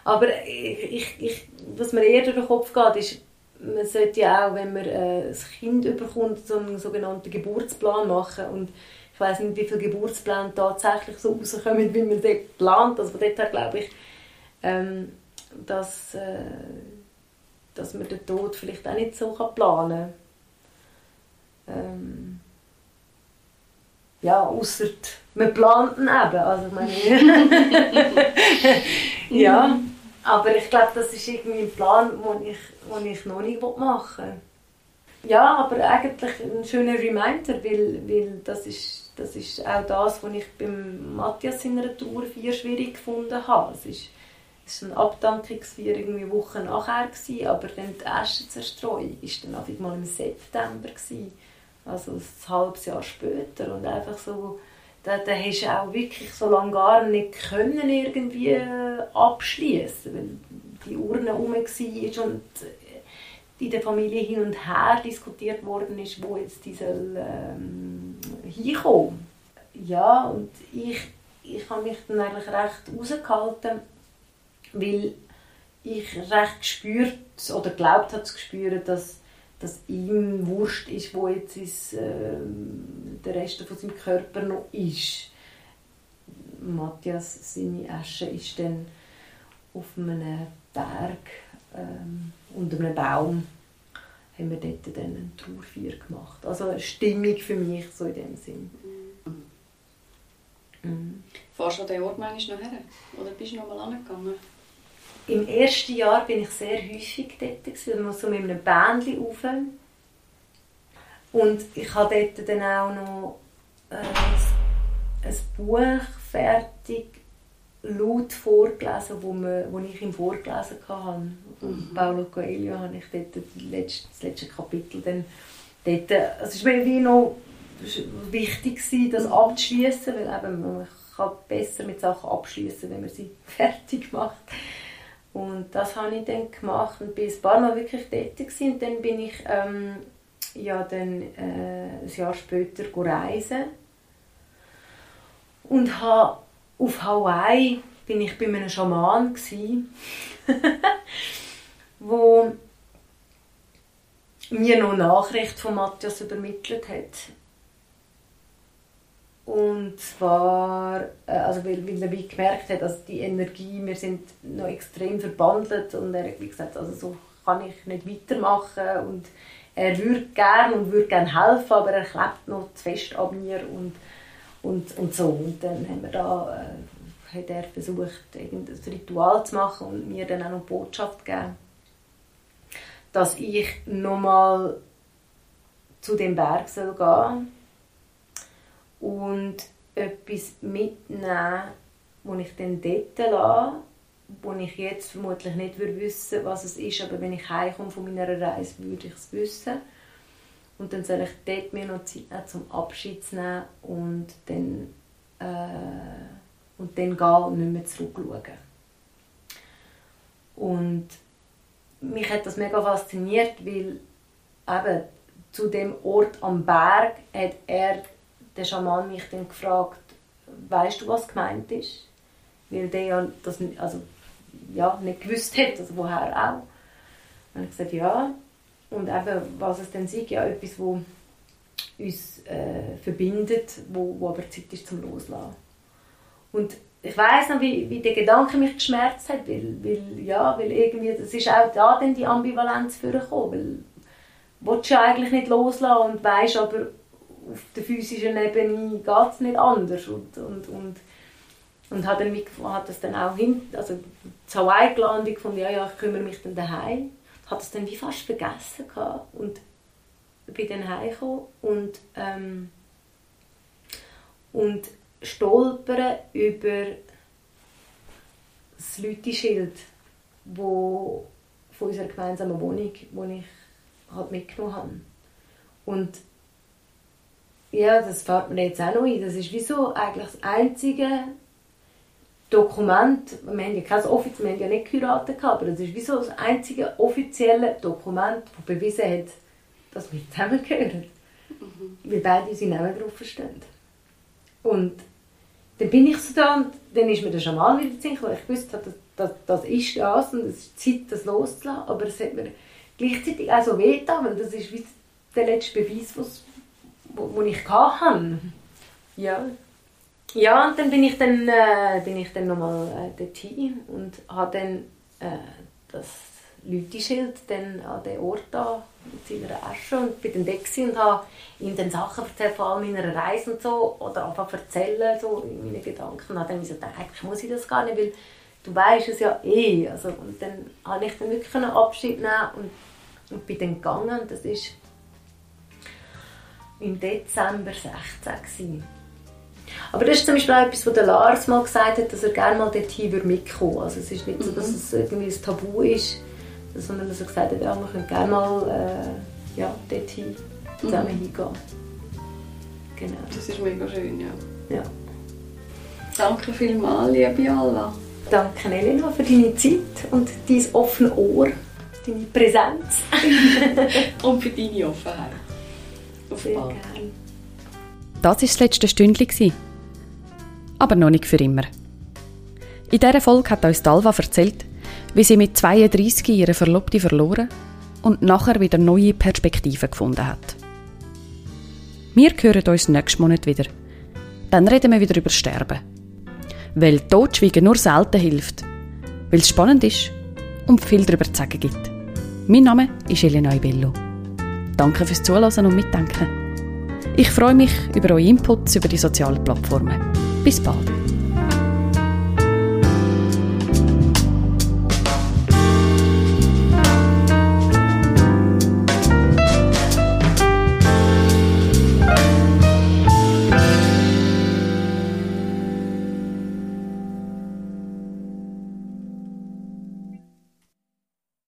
Aber ich, ich, was mir eher durch den Kopf geht, ist, man sollte ja auch, wenn man äh, ein Kind bekommt, so einen sogenannten Geburtsplan machen und ich weiß nicht, wie viele Geburtspläne tatsächlich so rauskommen, wie man sie plant. Also von dort her glaube ich, ähm, dass, äh, dass man den Tod vielleicht auch nicht so kann planen kann. Ähm, ja, außer man plant ihn eben. Also, ich meine, ja, aber ich glaube, das ist irgendwie ein Plan, den ich, den ich noch nicht machen will. Ja, aber eigentlich ein schöner Reminder, weil, weil das, ist, das ist auch das, was ich beim Matthias in einer Tourfeier schwierig gefunden habe. Es ist, es war ein Abdankungsfeier irgendwie Wochen nachher, gewesen, aber dann die erste Zerstreuung war dann mal im September. Gewesen also ein halbes Jahr später und einfach so, da, da hast du auch wirklich so lange gar nicht können irgendwie äh, abschließen, weil die Urne herum war und äh, in der Familie hin und her diskutiert worden ist, wo jetzt die ähm, hinkommen. Ja, und ich, ich habe mich dann eigentlich recht rausgehalten, weil ich recht gespürt oder glaubt habe zu spüren, dass dass ihm wurscht ist, wo jetzt ist, äh, der Rest von seinem Körper noch ist. Matthias, seine Asche ist dann auf einem Berg ähm, unter einem Baum haben wir dort dann eine Trauerfeier gemacht. Also eine Stimmung für mich so in dem Sinn. Mhm. Mhm. Fährst du an den Ort manchmal noch her? Oder bist du noch mal angegangen? Im ersten Jahr bin ich sehr häufig dort, gewesen, so mit einem Bändchen rauf. Und ich habe dort dann auch noch äh, ein Buch fertig laut vorgelesen, wo, man, wo ich ihm vorgelesen habe. Mhm. Paulo Coelho habe ich dort das letzte, das letzte Kapitel dann dort, also es war mir wie noch wichtig, das abzuschließen, weil eben man kann besser mit Sachen abschließen, wenn man sie fertig macht. Und das habe ich dann gemacht und bin ein paar Mal wirklich dort gewesen. Und dann bin ich ähm, ja dann äh, ein Jahr später reisen und habe auf Hawaii bin ich bei einem Schaman gsi, wo mir noch Nachricht von Matthias übermittelt hat und zwar, äh, also weil, weil er gemerkt hat, dass die Energie, wir sind noch extrem verbandelt und er wie gesagt, also so kann ich nicht weitermachen und er würde gerne und würde gerne helfen, aber er klebt noch zu fest an mir und, und, und so. Und dann haben wir da, äh, hat er versucht, irgendein Ritual zu machen und mir dann auch noch Botschaft gegeben, dass ich nochmal zu dem Berg soll gehen und etwas mitnehmen, wo ich dann dort lasse, wo ich jetzt vermutlich nicht wissen würde, was es ist, aber wenn ich heimkomme von meiner Reise, würde ich es wissen. Und dann soll ich dort mir noch Zeit nehmen, zum Abschied zu nehmen und dann, äh, und dann gehen und nicht mehr zurückschauen. Und mich hat das mega fasziniert, weil eben zu dem Ort am Berg hat er der Schaman mich dann gefragt, weißt du, was gemeint ist? Weil der ja das also, ja, nicht gewusst hat, also woher auch. Und ich gesagt, ja. Und eben, was es dann ist, ja, etwas, das uns äh, verbindet, wo, wo aber Zeit ist zum Loslassen. Und ich weiß noch, wie, wie der Gedanke mich geschmerzt hat, weil, weil, ja, weil irgendwie, das ist auch da dann die Ambivalenz vorgekommen, weil willst du eigentlich nicht loslassen und weißt aber, auf der physischen Ebene geht es nicht anders. Und, und, und, und hat, dann, hat das dann auch hin, also zur Hawaii gelandet von ja, ja, ich kümmere mich dann daheim. Hat es dann wie fast vergessen gehabt und bin dann heimgekommen und, ähm, und stolpere über das Leuteschild, wo von unserer gemeinsamen Wohnung, wo ich halt mitgenommen habe. Und ja, das fällt mir jetzt auch noch ein. Das ist wieso eigentlich das einzige Dokument, wir haben ja kein offizielles, wir haben ja nicht geheiratet, aber das ist wieso das einzige offizielle Dokument, das bewiesen hat, dass wir zusammengehören. Mhm. Wir beide unsere Namen drauf verstehen. Und dann bin ich so da und dann ist mir der Schaman wieder zu weil ich wusste, das, das, das ist das und es ist Zeit, das loszulassen, aber es hat mir gleichzeitig auch so weh weil das ist wie der letzte Beweis, was, wo, wo ich hatte. Ja. Ja, und dann bin ich dann, äh, bin ich dann nochmal äh, dorthin und habe dann äh, das Leuteschild dann an den Ort da mit seiner Asche und bin dann weg und habe ihm dann Sachen erzählt, vor allem meiner Reise und so, oder einfach erzählen, so in meinen Gedanken. Und habe dann gesagt, eigentlich muss ich das gar nicht, weil du weißt es ja eh. Also, und dann habe ich dann wirklich einen Abschied nehmen und, und bin dann gegangen. Und das war im Dezember 16 gewesen. Aber das ist zum Beispiel etwas, was der Lars mal gesagt hat, dass er gerne mal dorthin mitkommen würde. Also es ist nicht so, dass mhm. es irgendwie ein Tabu ist, sondern dass er gesagt hat, ja, wir können gerne mal äh, ja, dorthin zusammen mhm. hingehen. Genau. Das ist mega schön, ja. ja. Danke vielmals, liebe Alva. Danke, Elena, für deine Zeit und dein offene Ohr, deine Präsenz. und für deine Offenheit. Auf Sehr gerne. Das war das letzte Stündchen. Aber noch nicht für immer. In dieser Folge hat uns Dalva erzählt, wie sie mit 32 ihre Verlobte verloren und nachher wieder neue Perspektiven gefunden hat. Wir hören uns nächsten Monat wieder. Dann reden wir wieder über Sterben. Weil Totschweigen nur selten hilft. Weil es spannend ist und viel darüber zu sagen gibt. Mein Name ist Elena Ibello. Danke fürs Zuhören und Mitdenken. Ich freue mich über eure Inputs über die sozialen Plattformen. Bis bald.